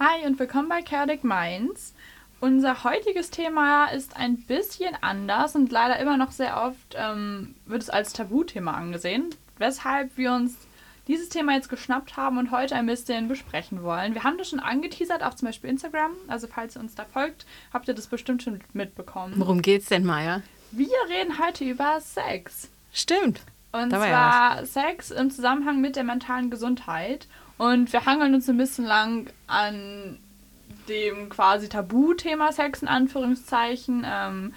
Hi und willkommen bei Chaotic Minds. Unser heutiges Thema ist ein bisschen anders und leider immer noch sehr oft ähm, wird es als Tabuthema angesehen, weshalb wir uns dieses Thema jetzt geschnappt haben und heute ein bisschen besprechen wollen. Wir haben das schon angeteasert auf zum Beispiel Instagram. Also falls ihr uns da folgt, habt ihr das bestimmt schon mitbekommen. Worum geht's denn, Maya? Wir reden heute über Sex. Stimmt. Und zwar ja Sex im Zusammenhang mit der mentalen Gesundheit. Und wir hangeln uns ein bisschen lang an dem quasi Tabuthema Sex in Anführungszeichen. Ähm,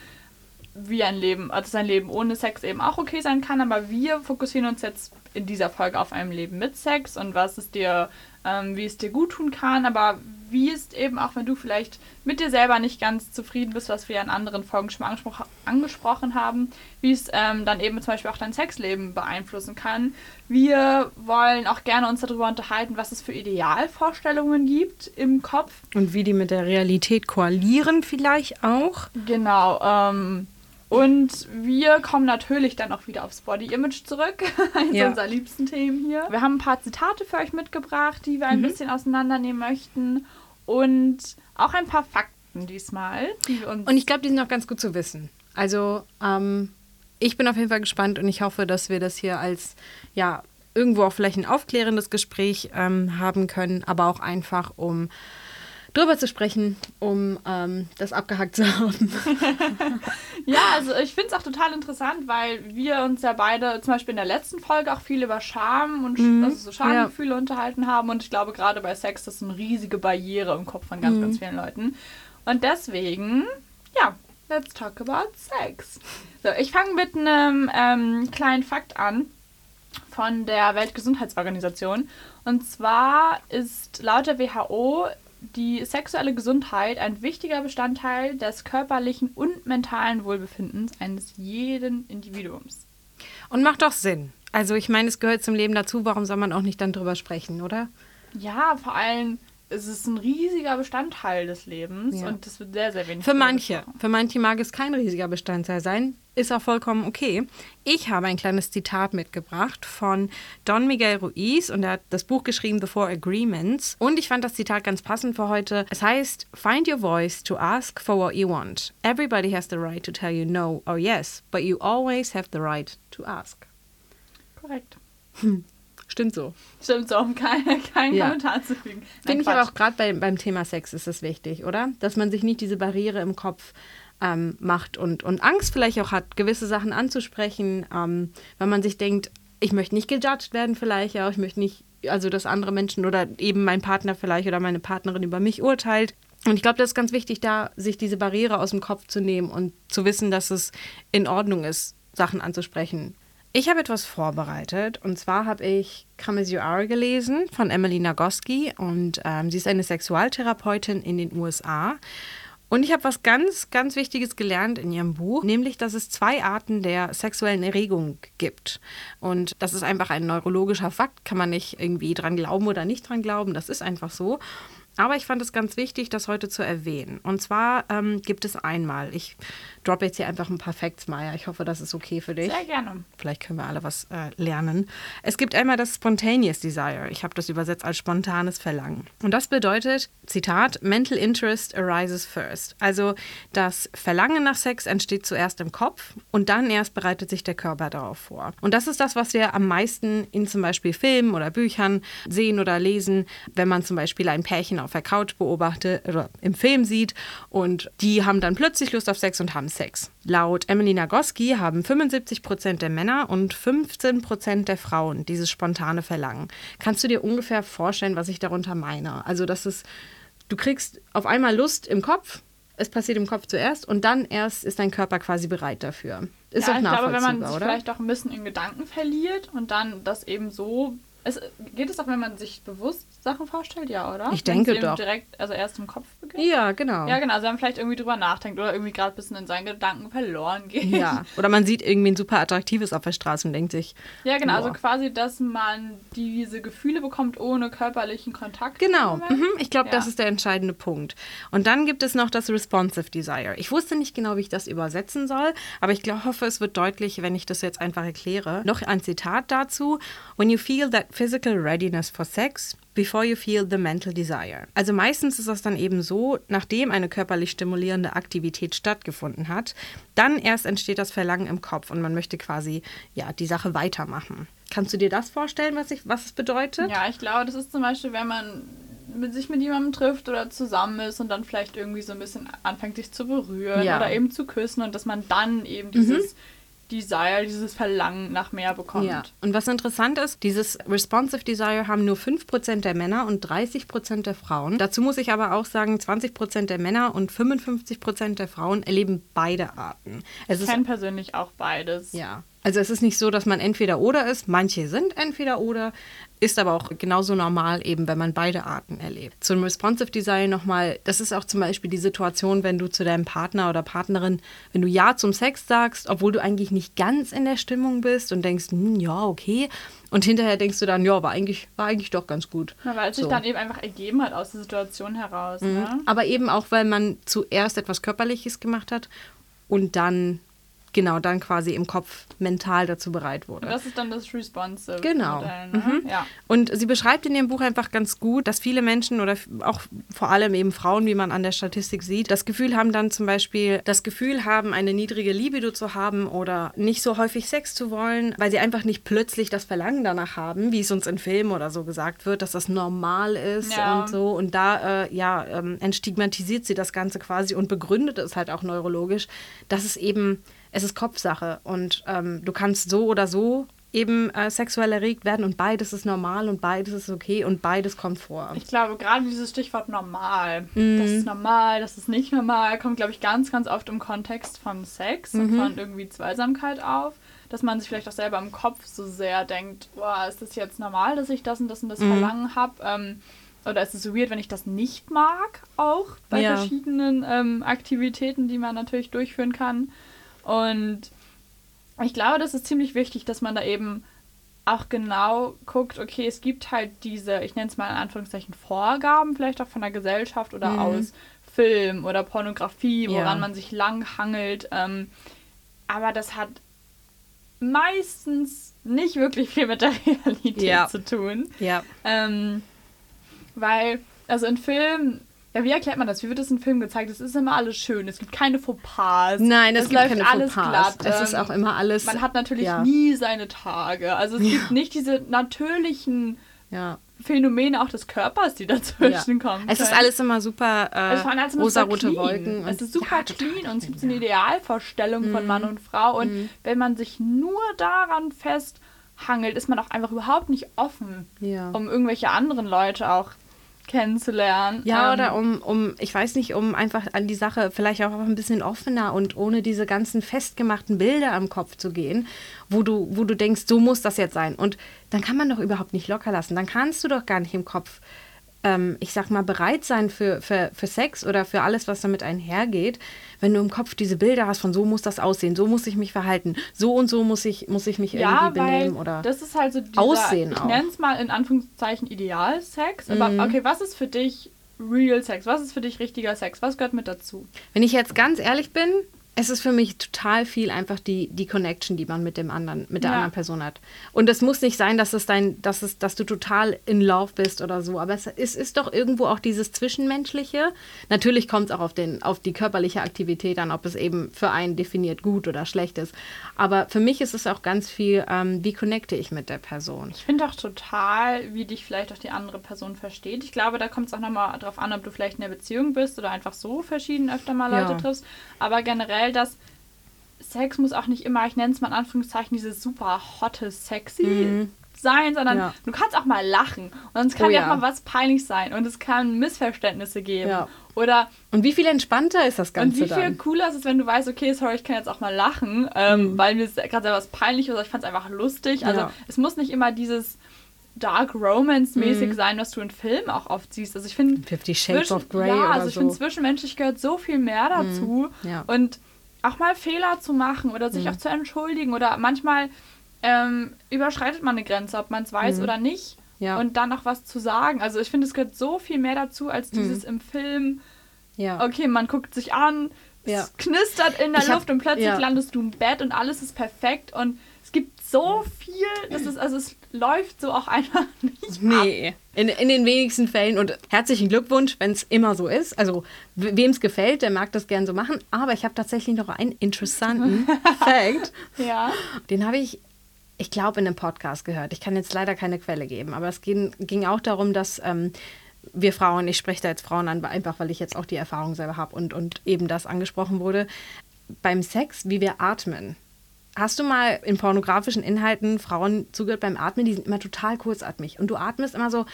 wie ein Leben, also dass ein Leben ohne Sex eben auch okay sein kann, aber wir fokussieren uns jetzt in dieser Folge auf ein Leben mit Sex und was es dir, ähm, wie es dir gut tun kann, aber wie es eben auch, wenn du vielleicht mit dir selber nicht ganz zufrieden bist, was wir in anderen Folgen schon mal angespro angesprochen haben, wie es ähm, dann eben zum Beispiel auch dein Sexleben beeinflussen kann. Wir wollen auch gerne uns darüber unterhalten, was es für Idealvorstellungen gibt im Kopf. Und wie die mit der Realität koalieren vielleicht auch. Genau. Ähm, und wir kommen natürlich dann auch wieder aufs Body Image zurück. Eines Ja. unserer liebsten Themen hier. Wir haben ein paar Zitate für euch mitgebracht, die wir ein bisschen auseinandernehmen möchten. Und auch ein paar Fakten diesmal. Und ich glaube, die sind auch ganz gut zu wissen. Also, ähm, ich bin auf jeden Fall gespannt und ich hoffe, dass wir das hier als, ja, irgendwo auch vielleicht ein aufklärendes Gespräch ähm, haben können, aber auch einfach, um drüber zu sprechen, um ähm, das abgehackt zu haben. Ja, also ich finde es auch total interessant, weil wir uns ja beide zum Beispiel in der letzten Folge auch viel über Scham und Mhm. also so Schamgefühle unterhalten haben. Und ich glaube, gerade bei Sex das ist eine riesige Barriere im Kopf von ganz, Mhm. ganz vielen Leuten. Und deswegen, ja, let's talk about Sex. So, ich fange mit einem ähm, kleinen Fakt an von der Weltgesundheitsorganisation. Und zwar ist laut der WHO die sexuelle Gesundheit ein wichtiger Bestandteil des körperlichen und mentalen Wohlbefindens eines jeden Individuums. Und macht doch Sinn. Also, ich meine, es gehört zum Leben dazu. Warum soll man auch nicht dann drüber sprechen, oder? Ja, vor allem ist es ein riesiger Bestandteil des Lebens Ja. und das wird sehr, sehr wenig. Für manche. gesprochen. Für manche mag es kein riesiger Bestandteil sein. Ist auch vollkommen okay. Ich habe ein kleines Zitat mitgebracht von Don Miguel Ruiz und er hat das Buch geschrieben The Four Agreements. Und ich fand das Zitat ganz passend für heute. Es heißt, Find your voice to ask for what you want. Everybody has the right to tell you no or yes, but you always have the right to ask. Korrekt. Stimmt so. Stimmt so, um keinen kein Ja. Kommentar zu fügen. Finde ich aber auch gerade bei, beim Thema Sex ist es wichtig, oder? Dass man sich nicht diese Barriere im Kopf ähm, macht und, und Angst vielleicht auch hat, gewisse Sachen anzusprechen, ähm, weil man sich denkt, ich möchte nicht gejudged werden vielleicht, ja, ich möchte nicht, also dass andere Menschen oder eben mein Partner vielleicht oder meine Partnerin über mich urteilt. Und ich glaube, das ist ganz wichtig, da sich diese Barriere aus dem Kopf zu nehmen und zu wissen, dass es in Ordnung ist, Sachen anzusprechen. Ich habe etwas vorbereitet und zwar habe ich Come As You Are gelesen von Emily Nagoski und ähm, sie ist eine Sexualtherapeutin in den USA. Und ich habe was ganz, ganz Wichtiges gelernt in ihrem Buch, nämlich, dass es zwei Arten der sexuellen Erregung gibt. Und das ist einfach ein neurologischer Fakt, kann man nicht irgendwie dran glauben oder nicht dran glauben, das ist einfach so. Aber ich fand es ganz wichtig, das heute zu erwähnen. Und zwar ähm, gibt es einmal, ich droppe jetzt hier einfach ein paar Facts, Maya. Ich hoffe, das ist okay für dich. Sehr gerne. Vielleicht können wir alle was äh, lernen. Es gibt einmal das Spontaneous Desire. Ich habe das übersetzt als spontanes Verlangen. Und das bedeutet, Zitat, Mental Interest arises first. Also das Verlangen nach Sex entsteht zuerst im Kopf und dann erst bereitet sich der Körper darauf vor. Und das ist das, was wir am meisten in zum Beispiel Filmen oder Büchern sehen oder lesen, wenn man zum Beispiel ein Pärchen auf der Couch beobachtet oder im Film sieht und die haben dann plötzlich Lust auf Sex und haben Sex. Laut Emily Nagoski haben 75 Prozent der Männer und 15 Prozent der Frauen dieses spontane Verlangen. Kannst du dir ungefähr vorstellen, was ich darunter meine? Also, dass es, du kriegst auf einmal Lust im Kopf, es passiert im Kopf zuerst und dann erst ist dein Körper quasi bereit dafür. Ist ja, auch ich glaube, wenn nachvollziehbar, man sich oder? vielleicht auch ein bisschen in Gedanken verliert und dann das eben so. Es, geht es auch, wenn man sich bewusst Sachen vorstellt? Ja, oder? Ich Wenn's denke doch. direkt, also erst im Kopf beginnt? Ja, genau. Ja, genau. Also wenn man vielleicht irgendwie drüber nachdenkt oder irgendwie gerade ein bisschen in seinen Gedanken verloren geht. Ja. Oder man sieht irgendwie ein super attraktives auf der Straße und denkt sich, Ja, genau. Also Boah. quasi, dass man diese Gefühle bekommt ohne körperlichen Kontakt. Genau, mhm. ich glaube, das Ja. ist der entscheidende Punkt. Und dann gibt es noch das Responsive Desire. Ich wusste nicht genau, wie ich das übersetzen soll, aber ich glaub, hoffe, es wird deutlich, wenn ich das jetzt einfach erkläre. Noch ein Zitat dazu. When you feel that physical readiness for sex, before you feel the mental desire. Also meistens ist das dann eben so, nachdem eine körperlich stimulierende Aktivität stattgefunden hat, dann erst entsteht das Verlangen im Kopf und man möchte quasi ja die Sache weitermachen. Kannst du dir das vorstellen, was, ich, was es bedeutet? Ja, ich glaube, das ist zum Beispiel, wenn man mit sich mit jemandem trifft oder zusammen ist und dann vielleicht irgendwie so ein bisschen anfängt, sich zu berühren Ja. oder eben zu küssen und dass man dann eben dieses Desire, dieses Verlangen nach mehr bekommt. Ja. Und was interessant ist, dieses Responsive Desire haben nur 5% der Männer und 30% der Frauen. Dazu muss ich aber auch sagen, 20% der Männer und 55% der Frauen erleben beide Arten. Es Ich kenne persönlich auch beides. Ja. Also es ist nicht so, dass man entweder oder ist. Manche sind entweder oder, ist aber auch genauso normal eben, wenn man beide Arten erlebt. Zum Responsive Design nochmal, das ist auch zum Beispiel die Situation, wenn du zu deinem Partner oder Partnerin, wenn du Ja zum Sex sagst, obwohl du eigentlich nicht ganz in der Stimmung bist und denkst, hm, ja, okay. Und hinterher denkst du dann, ja, war eigentlich, war eigentlich doch ganz gut. Na, weil es sich So. dann eben einfach ergeben hat aus der Situation heraus. Ne? Aber eben auch, weil man zuerst etwas Körperliches gemacht hat und dann, genau, dann quasi im Kopf mental dazu bereit wurde. Und das ist dann das Responsive Genau. Modell. Ne? Ja. Und sie beschreibt in ihrem Buch einfach ganz gut, dass viele Menschen oder auch vor allem eben Frauen, wie man an der Statistik sieht, das Gefühl haben dann zum Beispiel, das Gefühl haben, eine niedrige Libido zu haben oder nicht so häufig Sex zu wollen, weil sie einfach nicht plötzlich das Verlangen danach haben, wie es uns in Filmen oder so gesagt wird, dass das normal ist Ja. und so. Und da, äh, ja, ähm, entstigmatisiert sie das Ganze quasi und begründet es halt auch neurologisch, dass es eben, es ist Kopfsache und ähm, du kannst so oder so eben äh, sexuell erregt werden und beides ist normal und beides ist okay und beides kommt vor. Ich glaube, gerade dieses Stichwort normal, Mhm. das ist normal, das ist nicht normal, kommt, glaube ich, ganz, ganz oft im Kontext von Sex und Mhm. von irgendwie Zweisamkeit auf. Dass man sich vielleicht auch selber im Kopf so sehr denkt, boah, ist das jetzt normal, dass ich das und das und das Verlangen habe? Ähm, oder ist es so weird, wenn ich das nicht mag, auch bei Ja. verschiedenen ähm, Aktivitäten, die man natürlich durchführen kann. Und ich glaube, das ist ziemlich wichtig, dass man da eben auch genau guckt, okay, es gibt halt diese, ich nenne es mal in Anführungszeichen Vorgaben, vielleicht auch von der Gesellschaft oder Mhm. aus Film oder Pornografie, woran Ja. man sich lang hangelt. Ähm, aber das hat meistens nicht wirklich viel mit der Realität Ja. zu tun. Ja. Ähm, weil, also in Filmen, ja, wie erklärt man das? Wie wird das in Filmen gezeigt? Es ist immer alles schön. Es gibt keine Fauxpas. Nein, es, gibt läuft keine alles Fauxpas. glatt. Es ist ähm, auch immer alles. man hat natürlich ja. nie seine Tage. Also es gibt nicht diese natürlichen Ja. Phänomene auch des Körpers, die dazwischen ja. kommen. Es ist alles immer super äh, es immer rosarote. Wolken. Es ist super ja, clean und es gibt so eine Idealvorstellung von Mann und Frau. Und Mhm. wenn man sich nur daran festhangelt, ist man auch einfach überhaupt nicht offen, Ja. um irgendwelche anderen Leute auch kennenzulernen. Ja, Ähm, oder um, um, ich weiß nicht, um einfach an die Sache vielleicht auch ein bisschen offener und ohne diese ganzen festgemachten Bilder am Kopf zu gehen, wo du, wo du denkst, so muss das jetzt sein. Und dann kann man doch überhaupt nicht locker lassen. Dann kannst du doch gar nicht im Kopf, ähm, ich sag mal, bereit sein für, für, für Sex oder für alles, was damit einhergeht, wenn du im Kopf diese Bilder hast von so muss das aussehen, so muss ich mich verhalten, so und so muss ich, muss ich mich ja, irgendwie benehmen oder. das ist halt so dieser, Aussehen ich auch. Mhm. nenne es mal in Anführungszeichen Idealsex. Aber okay, was ist für dich Real Sex? Was ist für dich richtiger Sex? Was gehört mit dazu? Wenn ich jetzt ganz ehrlich bin, es ist für mich total viel einfach die, die Connection, die man mit dem anderen, mit der Ja. anderen Person hat. Und es muss nicht sein, dass es dein, dass es, dass du total in Love bist oder so, aber es ist, ist doch irgendwo auch dieses Zwischenmenschliche. Natürlich kommt es auch auf, den, auf die körperliche Aktivität an, ob es eben für einen definiert gut oder schlecht ist. Aber für mich ist es auch ganz viel, ähm, wie connecte ich mit der Person. Ich finde auch total, wie dich vielleicht auch die andere Person versteht. Ich glaube, da kommt es auch nochmal drauf an, ob du vielleicht in einer Beziehung bist oder einfach so verschieden öfter mal Leute Ja. triffst. Aber generell, dass Sex muss auch nicht immer, ich nenne es mal in Anführungszeichen, dieses super hotte, sexy sein, sondern Mhm. Ja. du kannst auch mal lachen. Und es kann Oh ja auch mal was peinlich sein. Und es kann Missverständnisse geben. Ja. Oder Und wie viel entspannter ist das und Ganze wie viel dann? cooler ist es, wenn du weißt, okay, sorry, ich kann jetzt auch mal lachen, ähm, weil mir gerade selber was peinlich oder ich fand es einfach lustig. Also Ja. es muss nicht immer dieses Dark Romance-mäßig sein, was du in Filmen auch oft siehst. Also ich finde. Fifty Shades of Grey Ja, also ich so. finde, zwischenmenschlich gehört so viel mehr dazu. ja. Und auch mal Fehler zu machen oder sich auch zu entschuldigen. Oder manchmal ähm, überschreitet man eine Grenze, ob man es weiß oder nicht. Ja. Und dann noch was zu sagen. Also ich finde, es gehört so viel mehr dazu, als dieses im Film ja. okay, man guckt sich an, Ja. es knistert in der hab- Luft und plötzlich landest du im Bett und alles ist perfekt und so viel, das ist, also es läuft so auch einfach nicht. Nee, in, in den wenigsten Fällen. Und herzlichen Glückwunsch, wenn es immer so ist. Also, wem es gefällt, der mag das gern so machen. Aber ich habe tatsächlich noch einen interessanten Fact. Ja. Den habe ich, ich glaube, in einem Podcast gehört. Ich kann jetzt leider keine Quelle geben. Aber es ging, ging auch darum, dass. Ähm, wir Frauen, ich spreche da jetzt Frauen an, einfach weil ich jetzt auch die Erfahrung selber habe und, und eben das angesprochen wurde, beim Sex, wie wir atmen. Hast du mal in pornografischen Inhalten Frauen zugehört beim Atmen? Die sind immer total kurzatmig. Und du atmest immer so.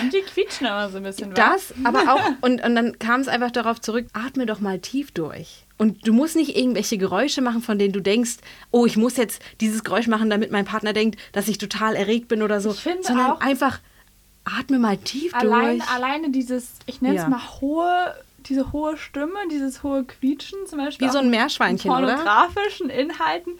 Und die quietschen immer so ein bisschen. Das, wa? aber auch. Und, und dann kam es einfach darauf zurück: atme doch mal tief durch. Und du musst nicht irgendwelche Geräusche machen, von denen du denkst, oh, ich muss jetzt dieses Geräusch machen, damit mein Partner denkt, dass ich total erregt bin oder so. Ich finde sondern auch, einfach atme mal tief allein, durch. Alleine dieses, ich nenne es Ja. mal hohe, diese hohe Stimme, dieses hohe Quietschen zum Beispiel. Wie so ein in Meerschweinchen, oder? pornografischen Inhalten.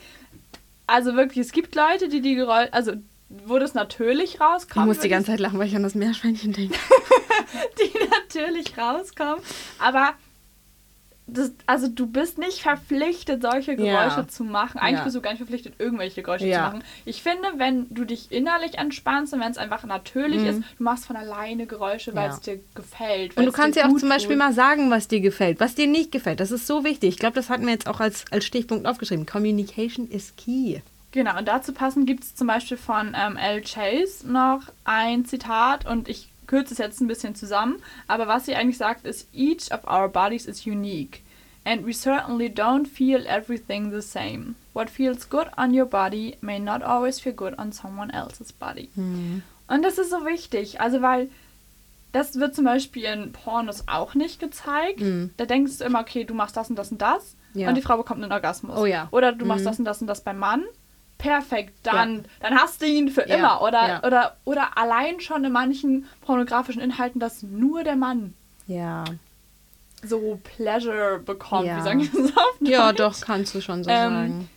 Also wirklich, es gibt Leute, die die Geräusche, also wo das natürlich Ich rauskommt. muss die ganze Zeit lachen, weil ich an das Meerschweinchen denke. die natürlich rauskommen. Aber das, also du bist nicht verpflichtet, solche Geräusche Ja. zu machen. Eigentlich Ja. bist du gar nicht verpflichtet, irgendwelche Geräusche Ja. zu machen. Ich finde, wenn du dich innerlich entspannst und wenn es einfach natürlich Mhm. ist, du machst von alleine Geräusche, weil es dir gefällt. Und du kannst ja auch zum Beispiel tut. mal sagen, was dir gefällt, was dir nicht gefällt. Das ist so wichtig. Ich glaube, das hatten wir jetzt auch als, als Stichpunkt aufgeschrieben. Communication is key. Genau, und dazu passend gibt es zum Beispiel von ähm, L. Chase noch ein Zitat und ich kürze es jetzt ein bisschen zusammen, aber was sie eigentlich sagt ist, each of our bodies is unique and we certainly don't feel everything the same. What feels good on your body may not always feel good on someone else's body. Und das ist so wichtig, also weil das wird zum Beispiel in Pornos auch nicht gezeigt. Mhm. Da denkst du immer, okay, du machst das und das und das Ja. und die Frau bekommt einen Orgasmus. Oh ja. Oder du machst Mhm. das und das und das beim Mann. Perfekt, dann, dann hast du ihn für Ja, immer. Oder, ja. oder, oder allein schon in manchen pornografischen Inhalten, dass nur der Mann Ja. so Pleasure bekommt. Ja. Wie sagen wir das auf Ja, doch, kannst du schon so Ähm, sagen.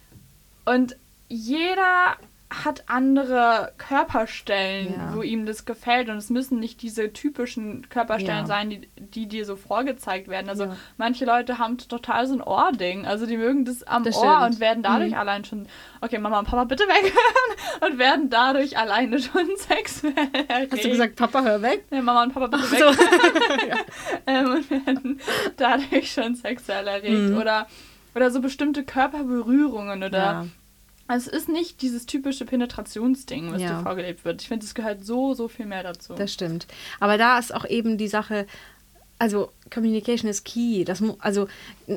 Und jeder hat andere Körperstellen, Ja. wo ihm das gefällt. Und es müssen nicht diese typischen Körperstellen Ja. sein, die, die dir so vorgezeigt werden. Also Ja. manche Leute haben total so ein Ohrding. Also die mögen das am Das Ohr stimmt. und werden dadurch Mhm. allein schon, okay, Mama und Papa, bitte weghören. Und werden dadurch alleine schon sexuell erregt. Hast du gesagt, Papa, hör weg? Ja, Mama und Papa, bitte weg. So. ähm, und werden dadurch schon sexuell erregt. Mhm. Oder, oder so bestimmte Körperberührungen oder. Also es ist nicht dieses typische Penetrationsding, was Ja. dir vorgelebt wird. Ich finde, es gehört so, so viel mehr dazu. Das stimmt. Aber da ist auch eben die Sache, also Communication is key. Das, also,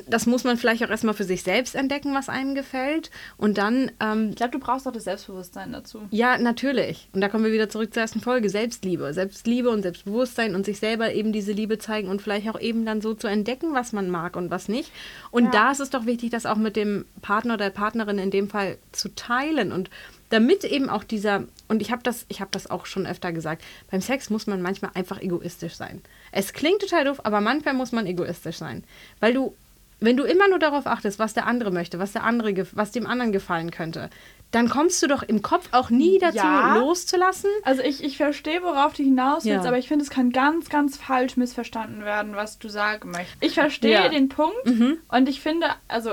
das muss man vielleicht auch erstmal für sich selbst entdecken, was einem gefällt. Und dann, ähm, ich glaube, du brauchst auch das Selbstbewusstsein dazu. ja, natürlich. Und da kommen wir wieder zurück zur ersten Folge. Selbstliebe. Selbstliebe und Selbstbewusstsein und sich selber eben diese Liebe zeigen und vielleicht auch eben dann so zu entdecken, was man mag und was nicht. Und Ja. da ist es doch wichtig, das auch mit dem Partner oder der Partnerin in dem Fall zu teilen und damit eben auch dieser und ich habe das ich habe das auch schon öfter gesagt, beim Sex muss man manchmal einfach egoistisch sein. Es klingt total doof, aber manchmal muss man egoistisch sein, weil du wenn du immer nur darauf achtest, was der andere möchte, was der andere was dem anderen gefallen könnte, dann kommst du doch im Kopf auch nie dazu Ja. loszulassen. Also ich, ich verstehe, worauf du hinaus willst, Ja. aber ich finde, es kann ganz, ganz falsch missverstanden werden, was du sagen möchtest. Ich verstehe Ja. den Punkt und ich finde, also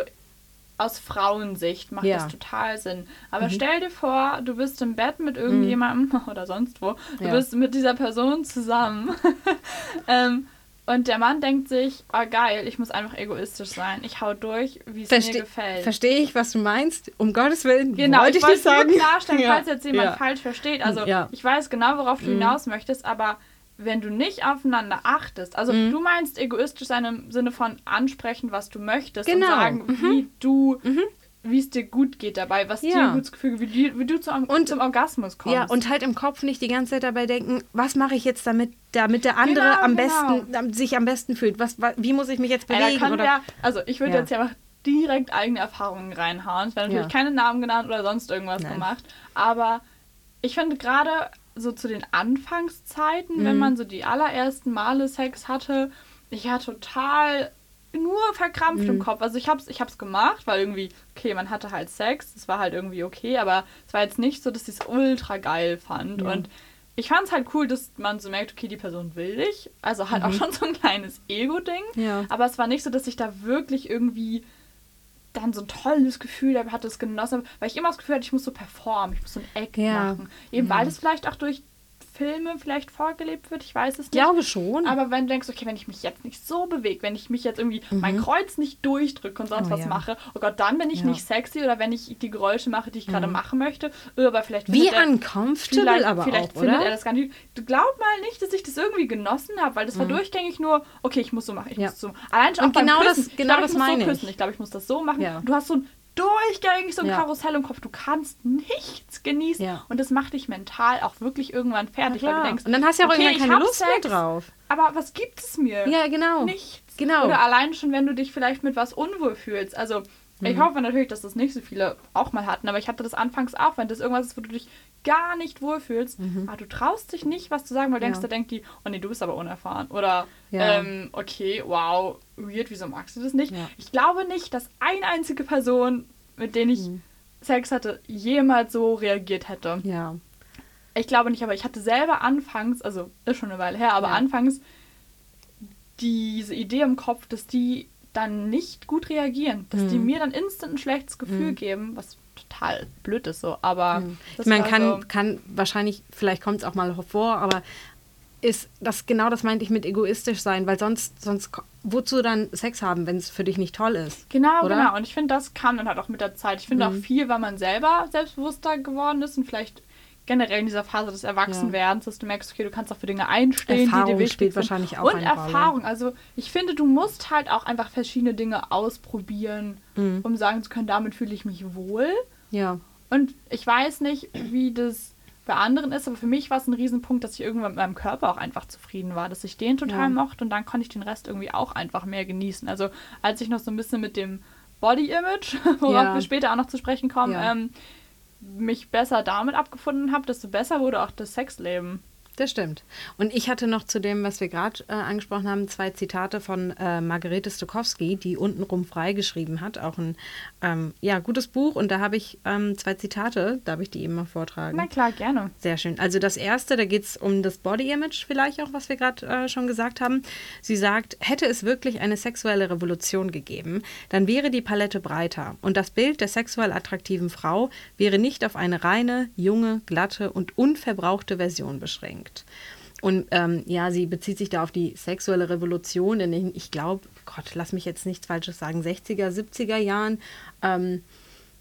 aus Frauensicht macht Ja. das total Sinn. Aber stell dir vor, du bist im Bett mit irgendjemandem oder sonst wo. Du Ja. bist mit dieser Person zusammen. ähm, und der Mann denkt sich, oh geil, ich muss einfach egoistisch sein. Ich hau durch, wie es mir gefällt. Verstehe ich, was du meinst. Um Gottes Willen. Genau, wollte ich ich nicht wollte sagen. nur klarstellen, Ja. falls jetzt jemand falsch versteht. Also ich weiß genau, worauf du Mhm. hinaus möchtest, aber wenn du nicht aufeinander achtest, also Mhm. du meinst egoistisch sein im Sinne von ansprechen, was du möchtest Genau. und sagen, Mhm. wie du, wie es dir gut geht dabei, was dir Ja. ein gutes Gefühl wie, du- wie du zum, Und- zum Orgasmus kommst. Ja, und halt im Kopf nicht die ganze Zeit dabei denken, was mache ich jetzt damit, damit der andere Genau, am genau. besten, sich am besten fühlt? Was, wa- wie muss ich mich jetzt bewegen? können oder? wir, also ich würde Ja. jetzt ja einfach direkt eigene Erfahrungen reinhauen. Es werden natürlich Ja. keine Namen genannt oder sonst irgendwas Nein. gemacht. Aber ich finde gerade so zu den Anfangszeiten, wenn Mhm. man so die allerersten Male Sex hatte, ich war total nur verkrampft Mhm. im Kopf. Also ich hab's, ich hab's gemacht, weil irgendwie, okay, man hatte halt Sex, das war halt irgendwie okay, aber es war jetzt nicht so, dass ich es ultra geil fand. Ja. Und ich fand es halt cool, dass man so merkt, okay, die Person will dich. Also halt auch schon so ein kleines Ego-Ding. Mhm. Ja. Aber es war nicht so, dass ich da wirklich irgendwie dann so ein tolles Gefühl hatte, es genossen weil ich immer das Gefühl hatte, ich muss so performen, ich muss so ein Act Ja. machen. Eben weil das vielleicht auch durch Filme vielleicht vorgelebt wird, ich weiß es nicht. glaube schon. Aber wenn du denkst, okay, wenn ich mich jetzt nicht so bewege, wenn ich mich jetzt irgendwie mein Kreuz nicht durchdrücke und sonst Mhm. Oh was ja. mache, oh Gott, dann bin ich Ja. Mhm. nicht sexy oder wenn ich die Geräusche mache, die ich gerade machen möchte, äh, aber vielleicht Wie er- uncomfortable vielleicht, aber vielleicht auch, findet oder? er das gar nicht. Du glaub mal nicht, dass ich das irgendwie genossen habe, weil das war durchgängig nur, okay, ich muss so machen, ich Mhm. Ja. muss so. Allein schon Und auch beim genau das- Küssen. genau ich glaub, ich meine so ich. küssen. Ich glaube, ich muss das so machen. Du hast so ein durchgängig so ein Ja. Karussell im Kopf. Du kannst nichts genießen. Ja. Und das macht dich mental auch wirklich irgendwann fertig, weil du denkst, Und dann hast du ja auch okay, irgendwann keine Lust mehr Sex, drauf. Aber was gibt es mir? Ja, genau. Nichts. Genau. Oder allein schon, wenn du dich vielleicht mit was unwohl fühlst. Also, ich Mhm. hoffe natürlich, dass das nicht so viele auch mal hatten, aber ich hatte das anfangs auch, wenn das irgendwas ist, wo du dich gar nicht wohlfühlst, aber du traust dich nicht, was zu sagen, weil du denkst, Mhm. Ja. da denkt die, oh nee, du bist aber unerfahren. Oder, Ja. ähm, okay, wow, weird, wieso magst du das nicht? Ja. Ich glaube nicht, dass eine einzige Person, mit der ich Mhm. Sex hatte, jemals so reagiert hätte. Ja. Ich glaube nicht, aber ich hatte selber anfangs, also ist schon eine Weile her, aber anfangs diese Idee im Kopf, dass die dann nicht gut reagieren, dass die Mhm. mir dann instant ein schlechtes Gefühl geben, was total blöd ist so, aber meine, war kann, so, kann wahrscheinlich, vielleicht kommt es auch mal vor, aber ist das genau das meinte ich mit egoistisch sein, weil sonst, sonst wozu dann Sex haben, wenn es für dich nicht toll ist? genau, oder? genau und ich finde, das kam dann halt auch mit der Zeit. Ich finde Mhm. auch viel, weil man selber selbstbewusster geworden ist und vielleicht generell in dieser Phase des Erwachsenwerdens, dass du merkst, okay, du kannst auch für Dinge einstehen, die Erfahrung dir wichtig spielt sind. wahrscheinlich auch Und. Erfahrung. Also ich finde, du musst halt auch einfach verschiedene Dinge ausprobieren, Mhm. um sagen zu können, damit fühle ich mich wohl. Ja. Und ich weiß nicht, wie das bei anderen ist, aber für mich war es ein Riesenpunkt, dass ich irgendwann mit meinem Körper auch einfach zufrieden war, dass ich den total Ja. mochte und dann konnte ich den Rest irgendwie auch einfach mehr genießen. Also als ich noch so ein bisschen mit dem Body-Image, worauf Ja. wir später auch noch zu sprechen kommen, Ja. ähm, mich besser damit abgefunden habe, desto besser wurde auch das Sexleben. Das stimmt. Und ich hatte noch zu dem, was wir gerade äh, angesprochen haben, zwei Zitate von äh, Margarete Stokowski, die untenrum freigeschrieben hat. Auch ein ähm, ja, gutes Buch. Und da habe ich ähm, zwei Zitate, darf ich die eben mal vortragen? Na klar, gerne. Sehr schön. Also das erste, da geht es um das Body Image vielleicht auch, was wir gerade äh, schon gesagt haben. Sie sagt, hätte es wirklich eine sexuelle Revolution gegeben, dann wäre die Palette breiter und das Bild der sexuell attraktiven Frau wäre nicht auf eine reine, junge, glatte und unverbrauchte Version beschränkt. Und ähm, ja, sie bezieht sich da auf die sexuelle Revolution in den, ich glaube, Gott, lass mich jetzt nichts Falsches sagen, 60er, 70er Jahren. Ähm,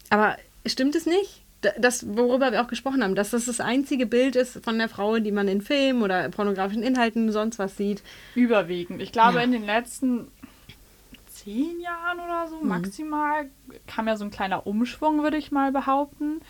aber stimmt es nicht? Das, worüber wir auch gesprochen haben, dass das das einzige Bild ist von der Frau, die man in Filmen oder pornografischen Inhalten sonst was sieht. Überwiegend. Ich glaube, Ja. in den letzten zehn Jahren oder so Mhm. maximal kam ja so ein kleiner Umschwung, würde ich mal behaupten.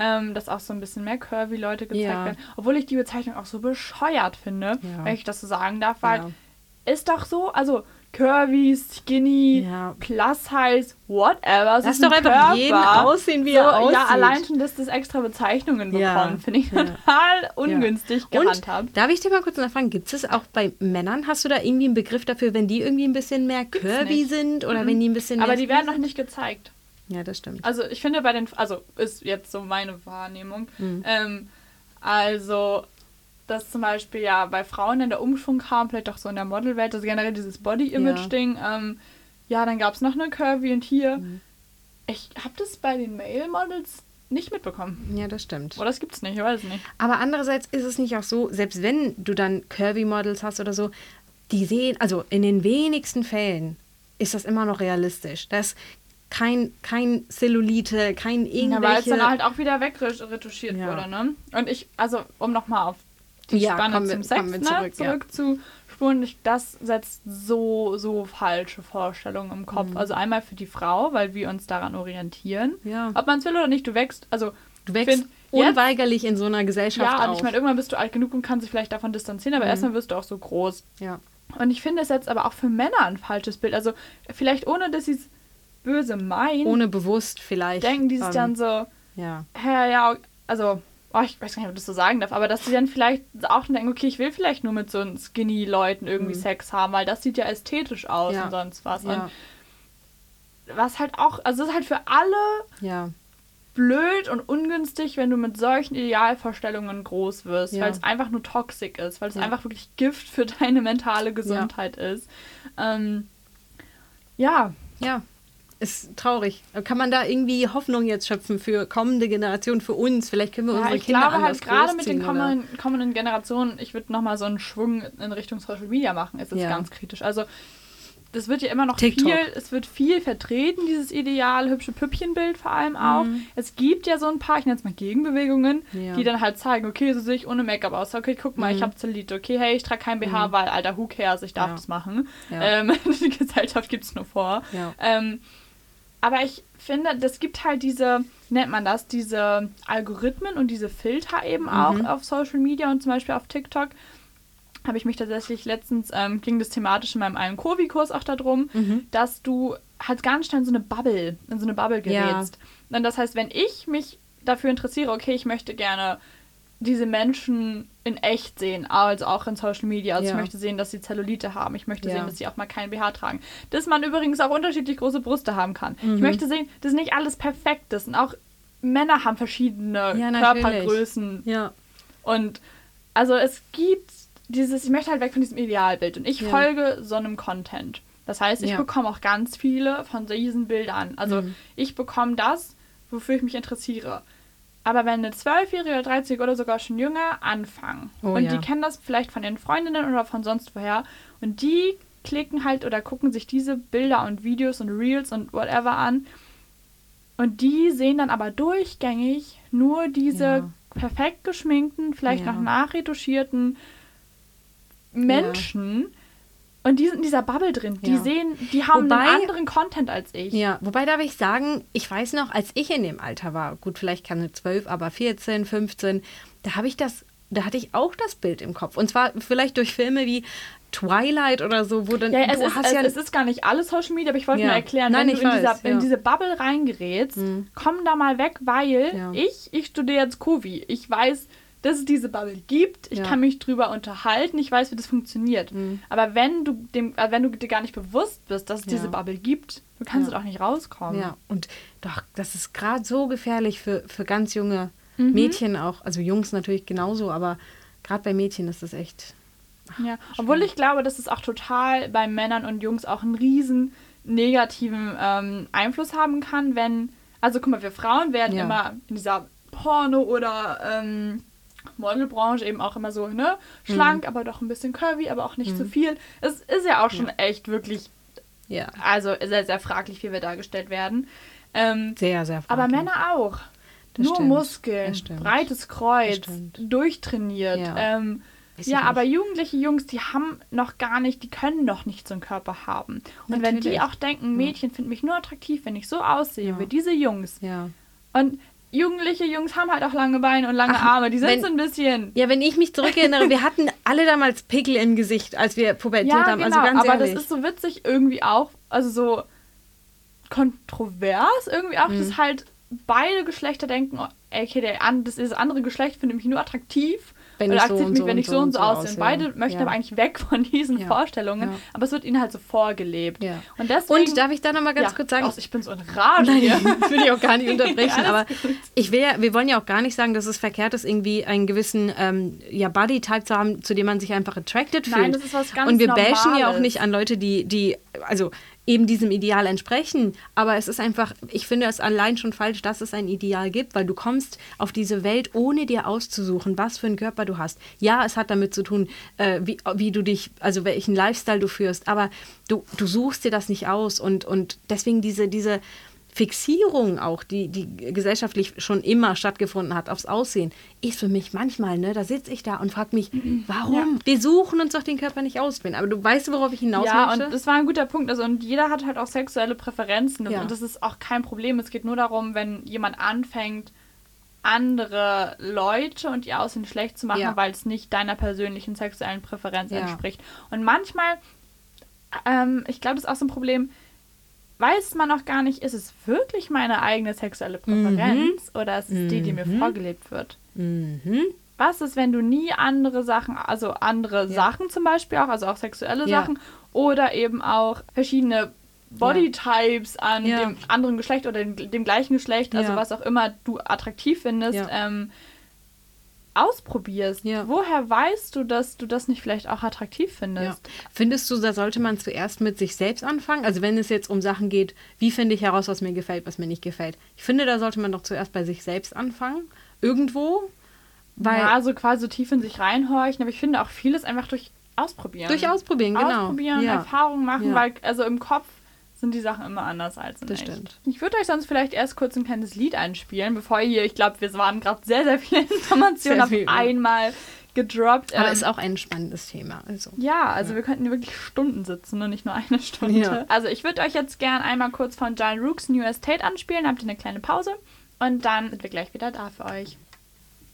Ähm, dass auch so ein bisschen mehr curvy Leute gezeigt Ja. werden. Obwohl ich die Bezeichnung auch so bescheuert finde, Ja. wenn ich das so sagen darf, weil Ja. ist doch so, also curvy, skinny, Ja. plus size, whatever. es Lass ist ein doch einfach Körper. jeden aussehen, wie er so, Ja, aussieht. allein schon, dass das extra Bezeichnungen Ja. bekommen, finde ich Ja. total ungünstig Und gehandhabt. darf ich dir mal kurz nachfragen, gibt es auch bei Männern, hast du da irgendwie einen Begriff dafür, wenn die irgendwie ein bisschen mehr curvy sind oder wenn die ein bisschen Aber die werden noch nicht gezeigt. Ja, das stimmt. Also ich finde bei den, also ist jetzt so meine Wahrnehmung. Ähm, also, dass zum Beispiel ja bei Frauen in der Umschwung kam, vielleicht auch so in der Modelwelt, also generell dieses Body-Image-Ding. Ähm, ja, dann gab es noch eine Curvy und hier. Ich habe das bei den Male-Models nicht mitbekommen. Ja, das stimmt. Oder das gibt's nicht, ich weiß es nicht. Aber andererseits ist es nicht auch so, selbst wenn du dann Curvy-Models hast oder so, die sehen, also in den wenigsten Fällen ist das immer noch realistisch. Da ist kein, kein Zellulite, kein Ja, weil es irgendwelche... dann halt auch wieder wegretuschiert Ja. wurde, ne? Und ich, also um nochmal auf die Ja, Spanne wir- zum Sex wir ne, zurück, ja. zurückzuspulen, ich- das setzt so, so falsche Vorstellungen im Mhm. Kopf. Also einmal für die Frau, weil wir uns daran orientieren. Ja. Ob man es will oder nicht, du wächst, also du wächst find, jetzt, unweigerlich in so einer Gesellschaft ja, und auf. ich meine, irgendwann bist du alt genug und kannst dich vielleicht davon distanzieren, Mhm. aber erstmal wirst du auch so groß. ja. Und ich finde es jetzt aber auch für Männer ein falsches Bild. Also vielleicht ohne, dass sie es böse meinen, Ohne bewusst vielleicht. denken die sich ähm, dann so, Ja. hä, ja, also, oh, ich weiß gar nicht, ob ich das so sagen darf, aber dass die dann vielleicht auch denken, okay, ich will vielleicht nur mit so Skinny-Leuten irgendwie Sex haben, weil das sieht ja ästhetisch aus Mhm. Ja. und sonst was. Ja. Und was halt auch, also es ist halt für alle ja. blöd und ungünstig, wenn du mit solchen Idealvorstellungen groß wirst, Ja. weil es einfach nur toxisch ist, weil es Ja. einfach wirklich Gift für deine mentale Gesundheit ist. Ähm, ja, Ja. Ist traurig. Kann man da irgendwie Hoffnung jetzt schöpfen für kommende Generationen, für uns? Vielleicht können wir Ja, unsere ich Kinder glaube halt anders gerade mit den kommenden, kommenden Generationen, ich würde nochmal so einen Schwung in Richtung Social Media machen, ist es Ja. ganz kritisch. Also das wird ja immer noch TikTok. viel, es wird viel vertreten, dieses Ideal, hübsche Püppchenbild vor allem auch. Es gibt ja so ein paar, ich nenne es mal Gegenbewegungen, Mhm. Ja. Mhm. die dann halt zeigen, okay, so sehe ich ohne Make-up aus. Okay, guck mal, ich habe Zellulite. Okay, hey, ich trage kein BH, weil, alter, who cares, ich darf Ja. das machen. Ja. Ähm, die Gesellschaft gibt es nur vor. Ja. Ähm, aber ich finde, das gibt halt diese, nennt man das, diese Algorithmen und diese Filter eben auch Mhm. auf Social Media und zum Beispiel auf TikTok. Habe ich mich tatsächlich letztens, ähm, ging das thematisch in meinem einen Kurvi-Kurs auch darum, Mhm. dass du halt ganz schnell in so eine Bubble, in so eine Bubble Ja. gerätst. Und das heißt, wenn ich mich dafür interessiere, okay, ich möchte gerne diese Menschen in echt sehen, also auch in Social Media. Also Ja. ich möchte sehen, dass sie Zellulite haben. Ich möchte Ja. sehen, dass sie auch mal keinen BH tragen. Dass man übrigens auch unterschiedlich große Brüste haben kann. Mhm. Ich möchte sehen, dass nicht alles perfekt ist. Und auch Männer haben verschiedene Ja. Körpergrößen. Ja. Und also es gibt dieses, ich möchte halt weg von diesem Idealbild. Und ich folge so einem Content. Das heißt, ich bekomme auch ganz viele von diesen Bildern. Also Mhm. ich bekomme das, wofür ich mich interessiere. Aber wenn eine 12-Jährige oder 13 oder sogar schon jünger anfangen Oh und ja. die kennen das vielleicht von ihren Freundinnen oder von sonst woher und die klicken halt oder gucken sich diese Bilder und Videos und Reels und whatever an und die sehen dann aber durchgängig nur diese Ja. perfekt geschminkten, vielleicht Ja. noch nachretuschierten Menschen und die sind in dieser Bubble drin. Die Ja. sehen, die haben Wobei- einen anderen Content als ich. Ja, wobei darf ich sagen, ich weiß noch, als ich in dem Alter war, gut, vielleicht keine 12, aber 14, 15, da habe ich das, da hatte ich auch das Bild im Kopf. Und zwar vielleicht durch Filme wie Twilight oder so, wo dann Ja, es ist, es, ja es ist gar nicht alles Social Media, aber ich wollte Ja. nur erklären, Nein, wenn ich du in, weiß, dieser, in ja. diese Bubble reingerätst, Mhm. komm da mal weg, weil ich, ich studiere jetzt Kovi. Ich weiß, dass es diese Bubble gibt. Ich Ja. kann mich drüber unterhalten. Ich weiß, wie das funktioniert. Mhm. Aber wenn du, dem, äh, wenn du dir gar nicht bewusst bist, dass es Ja. diese Bubble gibt, du kannst Ja. doch nicht rauskommen. Ja, und doch, das ist gerade so gefährlich für, für ganz junge Mhm. Mädchen auch. Also Jungs natürlich genauso, aber gerade bei Mädchen ist das echt. Ja, obwohl ich glaube, dass es auch total bei Männern und Jungs auch einen riesen negativen ähm, Einfluss haben kann, wenn, also guck mal, wir Frauen werden Ja. immer in dieser Porno- oder ähm, Modelbranche eben auch immer so, ne, schlank, aber doch ein bisschen curvy, aber auch nicht zu viel. Es ist ja auch schon echt wirklich, Ja, also sehr, sehr fraglich, wie wir dargestellt werden. Ähm, sehr, sehr aber fraglich. Männer auch. Das Nur stimmt, Muskeln, breites Kreuz, durchtrainiert. Ja. Ähm, ja, aber jugendliche Jungs, die haben noch gar nicht, die können noch nicht so einen Körper haben. Und wenn die Natürlich. auch denken, Mädchen finden mich nur attraktiv, wenn ich so aussehe Ja. wie diese Jungs. Ja. Und jugendliche Jungs haben halt auch lange Beine und lange Ach, Arme. Die sind wenn- so ein bisschen. Ja, wenn ich mich zurückerinnere, wir hatten alle damals Pickel im Gesicht, als wir pubertiert Ja, haben. genau. Also ganz aber ehrlich. das ist so witzig irgendwie auch, also so kontrovers irgendwie auch, Mhm. dass halt beide Geschlechter denken, okay, der, das, das andere Geschlecht findet mich nur attraktiv. Wenn oder ich so akzeptiert und mich, so wenn und ich so so und und so so aussehe. aussehe. Beide möchten aber eigentlich weg von diesen. Vorstellungen. Aber es wird ihnen halt so vorgelebt. Und deswegen. Und darf ich da nochmal ganz kurz sagen? aus, ich bin so in Rage Nein, hier. das will ich auch gar nicht unterbrechen, aber gut. ich will ja, wir wollen ja auch gar nicht sagen, dass es verkehrt ist, irgendwie einen gewissen ähm, ja, Body-Type zu haben, zu dem man sich einfach attracted fühlt. Nein, das ist was ganz Und wir bashen ja auch Normales. nicht an Leute, die, die, also eben diesem Ideal entsprechen, aber es ist einfach, ich finde es allein schon falsch, dass es ein Ideal gibt, weil du kommst auf diese Welt, ohne dir auszusuchen, was für einen Körper du hast. Ja, es hat damit zu tun, äh, wie, wie du dich, also welchen Lifestyle du führst, aber du, du suchst dir das nicht aus und, und deswegen diese, diese Fixierung auch, die, die gesellschaftlich schon immer stattgefunden hat aufs Aussehen, ist für mich manchmal, ne, da sitze ich da und frage mich, warum? Wir suchen uns doch den Körper nicht aus, Ben. Aber du weißt, worauf ich hinaus Ja, möchte? und das war ein guter Punkt. Also, und jeder hat halt auch sexuelle Präferenzen. Ja. Und das ist auch kein Problem. Es geht nur darum, wenn jemand anfängt, andere Leute und ihr Aussehen schlecht zu machen, Ja. weil es nicht deiner persönlichen sexuellen Präferenz Ja. entspricht. Und manchmal, ähm, ich glaube, das ist auch so ein Problem, weiß man noch gar nicht, ist es wirklich meine eigene sexuelle Präferenz oder ist es die, die mir vorgelebt wird? mhm. Was ist, wenn du nie andere Sachen, also andere Sachen zum Beispiel auch, also auch sexuelle Ja. Sachen oder eben auch verschiedene Bodytypes an Ja. dem anderen Geschlecht oder dem, dem gleichen Geschlecht, also Ja. was auch immer du attraktiv findest, Ja. ähm, ausprobierst. Ja. Woher weißt du, dass du das nicht vielleicht auch attraktiv findest? Ja. Findest du, da sollte man zuerst mit sich selbst anfangen? Also wenn es jetzt um Sachen geht, wie finde ich heraus, was mir gefällt, was mir nicht gefällt? Ich finde, da sollte man doch zuerst bei sich selbst anfangen. Irgendwo. Weil ja, also quasi so tief in sich reinhorchen, aber ich finde auch vieles einfach durch Ausprobieren. durch Ausprobieren, genau. Ausprobieren, ja. Erfahrungen machen, weil also im Kopf sind die Sachen immer anders als in Das echt. stimmt. Ich würde euch sonst vielleicht erst kurz ein kleines Lied einspielen, bevor ihr hier, ich glaube, wir waren gerade sehr, sehr viele Informationen Sehr auf viel, ja. einmal gedroppt. Aber Ähm, ist auch ein spannendes Thema. Also. ja, also wir könnten hier wirklich Stunden sitzen und nicht nur eine Stunde. Ja. Also ich würde euch jetzt gern einmal kurz von John Rooks New Estate anspielen, habt ihr eine kleine Pause und dann sind wir gleich wieder da für euch.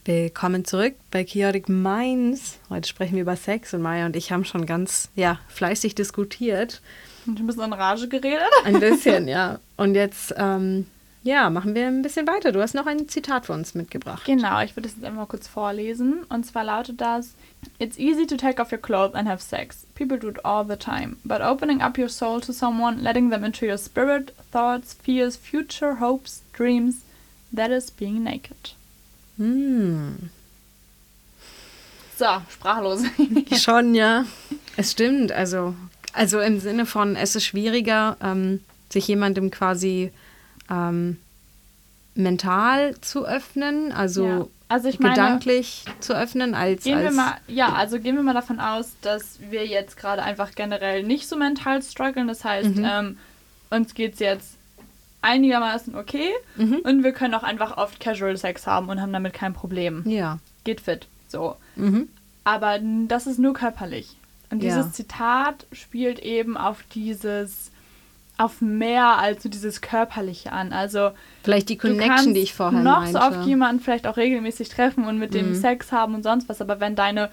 Willkommen zurück bei Chaotic Minds. Heute sprechen wir über Sex und Maya und ich haben schon ganz ja, fleißig diskutiert. Und ein bisschen in Rage geredet. Ein bisschen, ja. Und jetzt ähm, ja, machen wir ein bisschen weiter. Du hast noch ein Zitat für uns mitgebracht. Genau, ich würde es jetzt einfach mal kurz vorlesen. Und zwar lautet das: It's easy to take off your clothes and have sex. People do it all the time. But opening up your soul to someone, letting them into your spirit, thoughts, fears, future, hopes, dreams, that is being naked. Hm. So, sprachlos. Schon, ja. Es stimmt. Also, also im Sinne von, es ist schwieriger, ähm, sich jemandem quasi ähm, mental zu öffnen, also Ja. Also meine, gedanklich zu öffnen, als. Gehen wir als mal, ja, also gehen wir mal davon aus, dass wir jetzt gerade einfach generell nicht so mental strugglen. Das heißt, Mhm. ähm, uns geht's jetzt einigermaßen okay Mhm. und wir können auch einfach oft Casual Sex haben und haben damit kein Problem. Ja. Geht fit. So. Mhm. Aber das ist nur körperlich. Und Ja. dieses Zitat spielt eben auf dieses, auf mehr als so dieses Körperliche an. Also Vielleicht die Connection, die ich vorher noch meinte. so oft jemanden vielleicht auch regelmäßig treffen und mit dem Mhm. Sex haben und sonst was, aber wenn deine,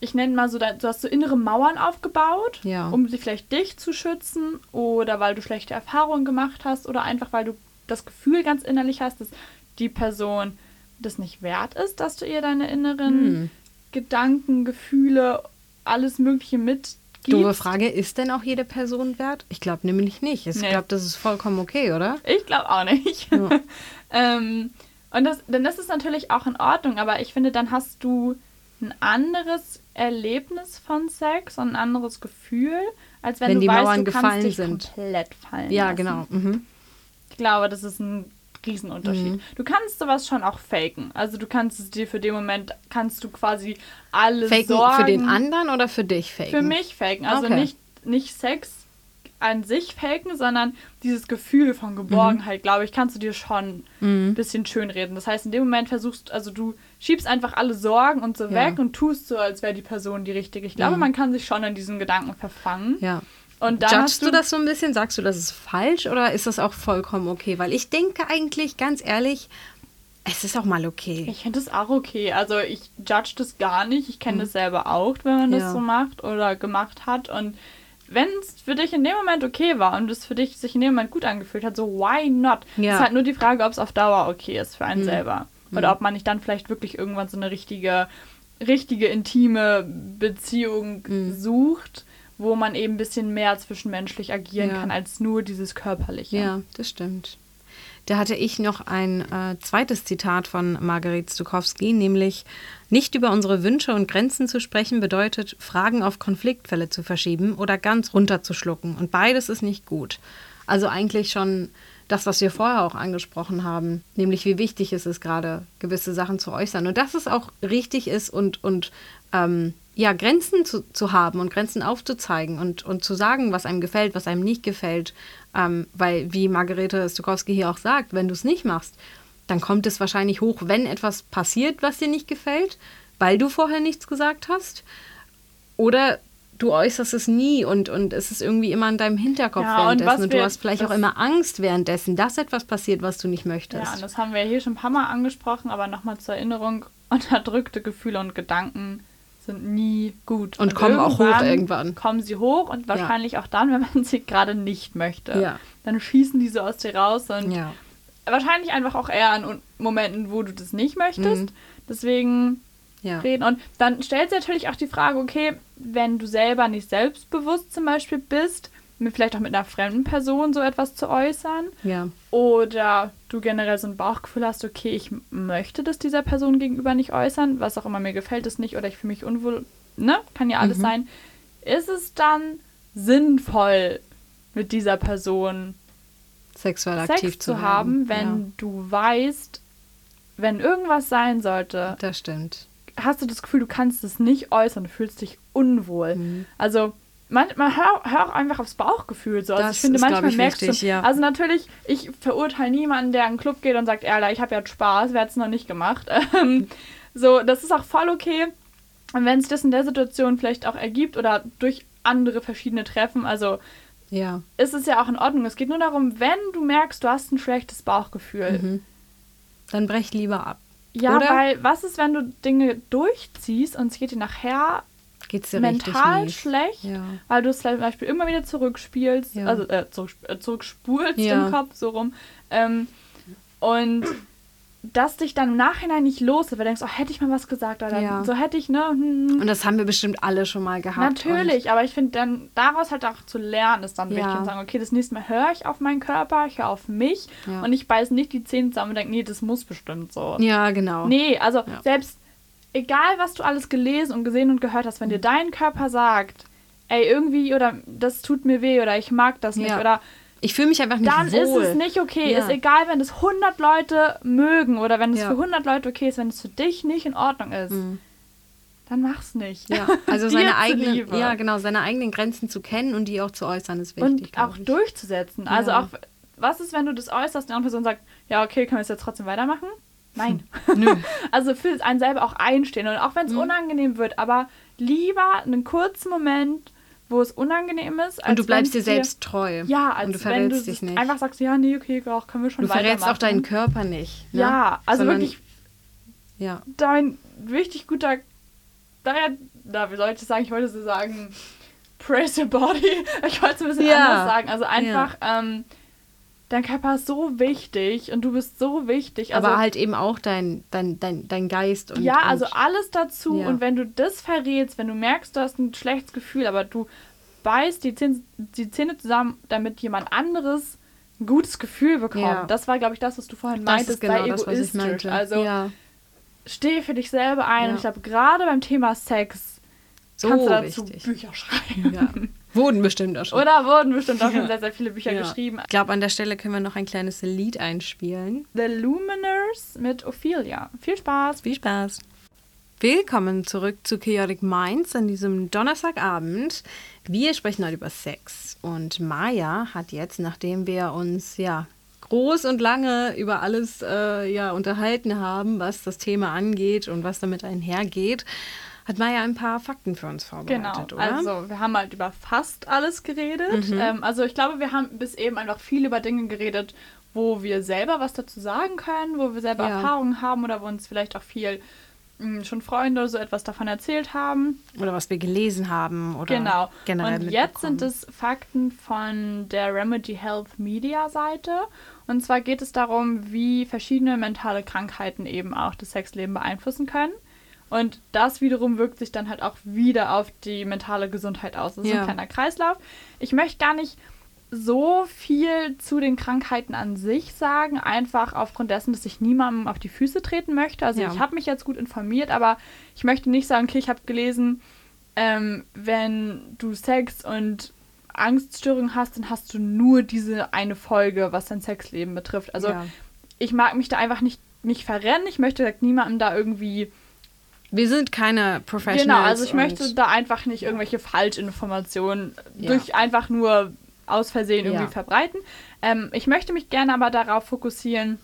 ich nenne mal so, du hast so innere Mauern aufgebaut, Ja. um sie vielleicht dich zu schützen oder weil du schlechte Erfahrungen gemacht hast oder einfach weil du das Gefühl ganz innerlich hast, dass die Person das nicht wert ist, dass du ihr deine inneren Hm. Gedanken, Gefühle, alles Mögliche mitgibst. Doofe Frage, ist denn auch jede Person wert? Ich glaube nämlich nicht. Ich Nee. glaube, das ist vollkommen okay, oder? Ich glaube auch nicht. Ja. ähm, und das, das ist natürlich auch in Ordnung, aber ich finde, dann hast du ein anderes Erlebnis von Sex und ein anderes Gefühl, als wenn, Wenn du die weißt, Mauern du gefallen sind. komplett fallen Ja, lassen. genau. Mhm. Ich glaube, das ist ein Riesenunterschied. Mhm. Du kannst sowas schon auch faken. Also du kannst es dir für den Moment, kannst du quasi alles Faken Sorgen für den anderen oder für dich faken? für mich faken. Also Okay. nicht, nicht Sex an sich faken, sondern dieses Gefühl von Geborgenheit, glaube ich, kannst du dir schon ein Mhm. bisschen schönreden. Das heißt, in dem Moment versuchst, also du schiebst einfach alle Sorgen und so Ja. weg und tust so, als wäre die Person die richtige. Ich glaube, Mhm. man kann sich schon in diesen Gedanken verfangen. Ja. Und dann Judgst hast du das so ein bisschen? Sagst du, das ist falsch oder ist das auch vollkommen okay? Weil ich denke eigentlich, ganz ehrlich, es ist auch mal okay. Ich finde das auch okay. Also ich judge das gar nicht. Ich kenne das selber auch, wenn man das Mhm. Ja. so macht oder gemacht hat. Und wenn es für dich in dem Moment okay war und es für dich sich in dem Moment gut angefühlt hat, so why not? Ja. ist halt nur die Frage, ob es auf Dauer okay ist für einen Mhm. selber. Oder ob man nicht dann vielleicht wirklich irgendwann so eine richtige, richtige intime Beziehung Mhm. sucht, wo man eben ein bisschen mehr zwischenmenschlich agieren Ja. kann als nur dieses Körperliche. Ja, das stimmt. Da hatte ich noch ein äh, zweites Zitat von Margaret Stukowski, nämlich nicht über unsere Wünsche und Grenzen zu sprechen bedeutet, Fragen auf Konfliktfälle zu verschieben oder ganz runterzuschlucken. Und beides ist nicht gut. Also eigentlich schon das, was wir vorher auch angesprochen haben, nämlich wie wichtig es ist, gerade gewisse Sachen zu äußern. Und dass es auch richtig ist und, und ähm, ja, Grenzen zu, zu haben und Grenzen aufzuzeigen und, und zu sagen, was einem gefällt, was einem nicht gefällt. Ähm, weil, wie Margarete Stokowski hier auch sagt, wenn du es nicht machst, dann kommt es wahrscheinlich hoch, wenn etwas passiert, was dir nicht gefällt, weil du vorher nichts gesagt hast. Oder du äußerst es nie und, und es ist irgendwie immer in deinem Hinterkopf Ja, und währenddessen. was Und, du hast vielleicht auch immer Angst währenddessen, dass etwas passiert, was du nicht möchtest. Ja, und das haben wir hier schon ein paar Mal angesprochen, aber nochmal zur Erinnerung, unterdrückte Gefühle und Gedanken sind nie gut. Und kommen auch hoch irgendwann. Kommen sie hoch und wahrscheinlich auch dann, wenn man sie gerade nicht möchte. Ja. Dann schießen die so aus dir raus und ja. wahrscheinlich einfach auch eher an Momenten, wo du das nicht möchtest. Mhm. Deswegen Ja. reden. Und dann stellt sich natürlich auch die Frage, okay, wenn du selber nicht selbstbewusst zum Beispiel bist, mit, vielleicht auch mit einer fremden Person so etwas zu äußern. Ja. Oder du generell so ein Bauchgefühl hast, okay, ich möchte das dieser Person gegenüber nicht äußern, was auch immer mir gefällt es nicht oder ich fühle mich unwohl, ne? Kann ja alles Mhm. sein. Ist es dann sinnvoll, mit dieser Person Sexuell Sex aktiv zu zu haben, wenn Ja, du weißt, wenn irgendwas sein sollte, das stimmt. hast du das Gefühl, du kannst es nicht äußern, du fühlst dich unwohl. Mhm. Also manchmal hör, hör auch einfach aufs Bauchgefühl so. Also Das ich finde, ist, manchmal ich, merkst wichtig, du. ja. Also natürlich, ich verurteile niemanden, der in einen Club geht und sagt, Erla, ich habe jetzt Spaß, wer hat es noch nicht gemacht. Ähm, so, das ist auch voll okay. Und wenn es das in der Situation vielleicht auch ergibt oder durch andere verschiedene Treffen, also Ja. ist es ja auch in Ordnung. Es geht nur darum, wenn du merkst, du hast ein schlechtes Bauchgefühl. Mhm. Dann brech lieber ab. Ja, Oder? weil was ist, wenn du Dinge durchziehst und es geht dir nachher Geht's dir mental schlecht, Ja. weil du es zum Beispiel immer wieder zurückspielst, Ja. also äh, zurück, äh, zurückspulst Ja. im Kopf, so rum. Ähm, und das dich dann im Nachhinein nicht los ist, weil du denkst, oh, hätte ich mal was gesagt oder Ja. so hätte ich, ne? hm, hm. Und das haben wir bestimmt alle schon mal gehabt. Natürlich, aber ich finde dann daraus halt auch zu lernen ist dann wichtig Ja. und sagen, okay, das nächste Mal höre ich auf meinen Körper, ich höre auf mich Ja. und ich beiß nicht die Zähne zusammen und denke, nee, das muss bestimmt so. Ja, genau. Nee, also selbst egal, was du alles gelesen und gesehen und gehört hast, wenn dir Mhm. dein Körper sagt, ey, irgendwie oder das tut mir weh oder ich mag das nicht Ja. oder Ich fühle mich einfach nicht dann wohl. ist es nicht okay. Ja. Ist egal, wenn es 100 Leute mögen oder wenn es Ja. für 100 Leute okay ist, wenn es für dich nicht in Ordnung ist, Mhm. dann mach's nicht. Ja, also seine eigenen, ja, genau, seine eigenen Grenzen zu kennen und die auch zu äußern, ist wichtig. und auch ich. durchzusetzen. Also auch, was ist, wenn du das äußerst und die andere Person sagt, ja, okay, können wir es jetzt trotzdem weitermachen? Nein. Nö. also für einen selber auch einstehen. Und auch wenn Mhm. es unangenehm wird, aber lieber einen kurzen Moment, wo es unangenehm ist. Und du bleibst dir selbst treu. Ja, als und du wenn du verrätst dich nicht. einfach sagst, ja, nee, okay, auch können wir schon du verrätst auch deinen Körper nicht. Ne? Ja, also Sondern- wirklich Ja. dein richtig guter, daher, na, wie soll ich das sagen? Ich wollte so sagen, praise your body. Ich wollte es ein bisschen Ja. anders sagen. Also einfach, ähm, dein Körper ist so wichtig und du bist so wichtig. Also, aber halt eben auch dein, dein, dein, dein Geist und. ja, also und, alles dazu. Ja. Und wenn du das verrätst, wenn du merkst, du hast ein schlechtes Gefühl, aber du beißt die Zähne, die Zähne zusammen, damit jemand anderes ein gutes Gefühl bekommt. Ja. Das war, glaube ich, das, was du vorhin das meintest, ist genau das, was ich meinte. Also ja, steh für dich selber ein. Und ich glaube, gerade beim Thema Sex so kannst du dazu wichtig. Bücher schreiben. Ja. Wurden bestimmt auch schon. Oder wurden bestimmt auch Ja. schon sehr, sehr viele Bücher Ja. geschrieben. Ich glaube, an der Stelle können wir noch ein kleines Lied einspielen. The Luminers mit Ophelia. Viel Spaß. Viel Spaß. Willkommen zurück zu Chaotic Minds an diesem Donnerstagabend. Wir sprechen heute über Sex. Und Maya hat jetzt, nachdem wir uns ja groß und lange über alles äh, ja, unterhalten haben, was das Thema angeht und was damit einhergeht, hat Maya ein paar Fakten für uns Genau. vorbereitet, oder? Also, wir haben halt über fast alles geredet. Mhm. Ähm, also, ich glaube, wir haben bis eben einfach viel über Dinge geredet, wo wir selber was dazu sagen können, wo wir selber Ja. Erfahrungen haben oder wo uns vielleicht auch viel mh, schon Freunde oder so etwas davon erzählt haben. oder was wir gelesen haben oder Genau. generell und jetzt sind es Fakten von der Remedy Health Media Seite. Und zwar geht es darum, wie verschiedene mentale Krankheiten eben auch das Sexleben beeinflussen können. Und das wiederum wirkt sich dann halt auch wieder auf die mentale Gesundheit aus. Das ist Ja. ein kleiner Kreislauf. Ich möchte gar nicht so viel zu den Krankheiten an sich sagen, einfach aufgrund dessen, dass ich niemandem auf die Füße treten möchte. Also Ja. ich habe mich jetzt gut informiert, aber ich möchte nicht sagen, okay, ich habe gelesen, ähm, wenn du Sex und Angststörungen hast, dann hast du nur diese eine Folge, was dein Sexleben betrifft. Also ja. ich mag mich da einfach nicht, nicht verrennen. Ich möchte halt niemandem da irgendwie. Wir sind keine Professionals. Genau, also ich möchte da einfach nicht irgendwelche Falschinformationen Ja. durch einfach nur aus Versehen irgendwie Ja. verbreiten. Ähm, ich möchte mich gerne aber darauf fokussieren,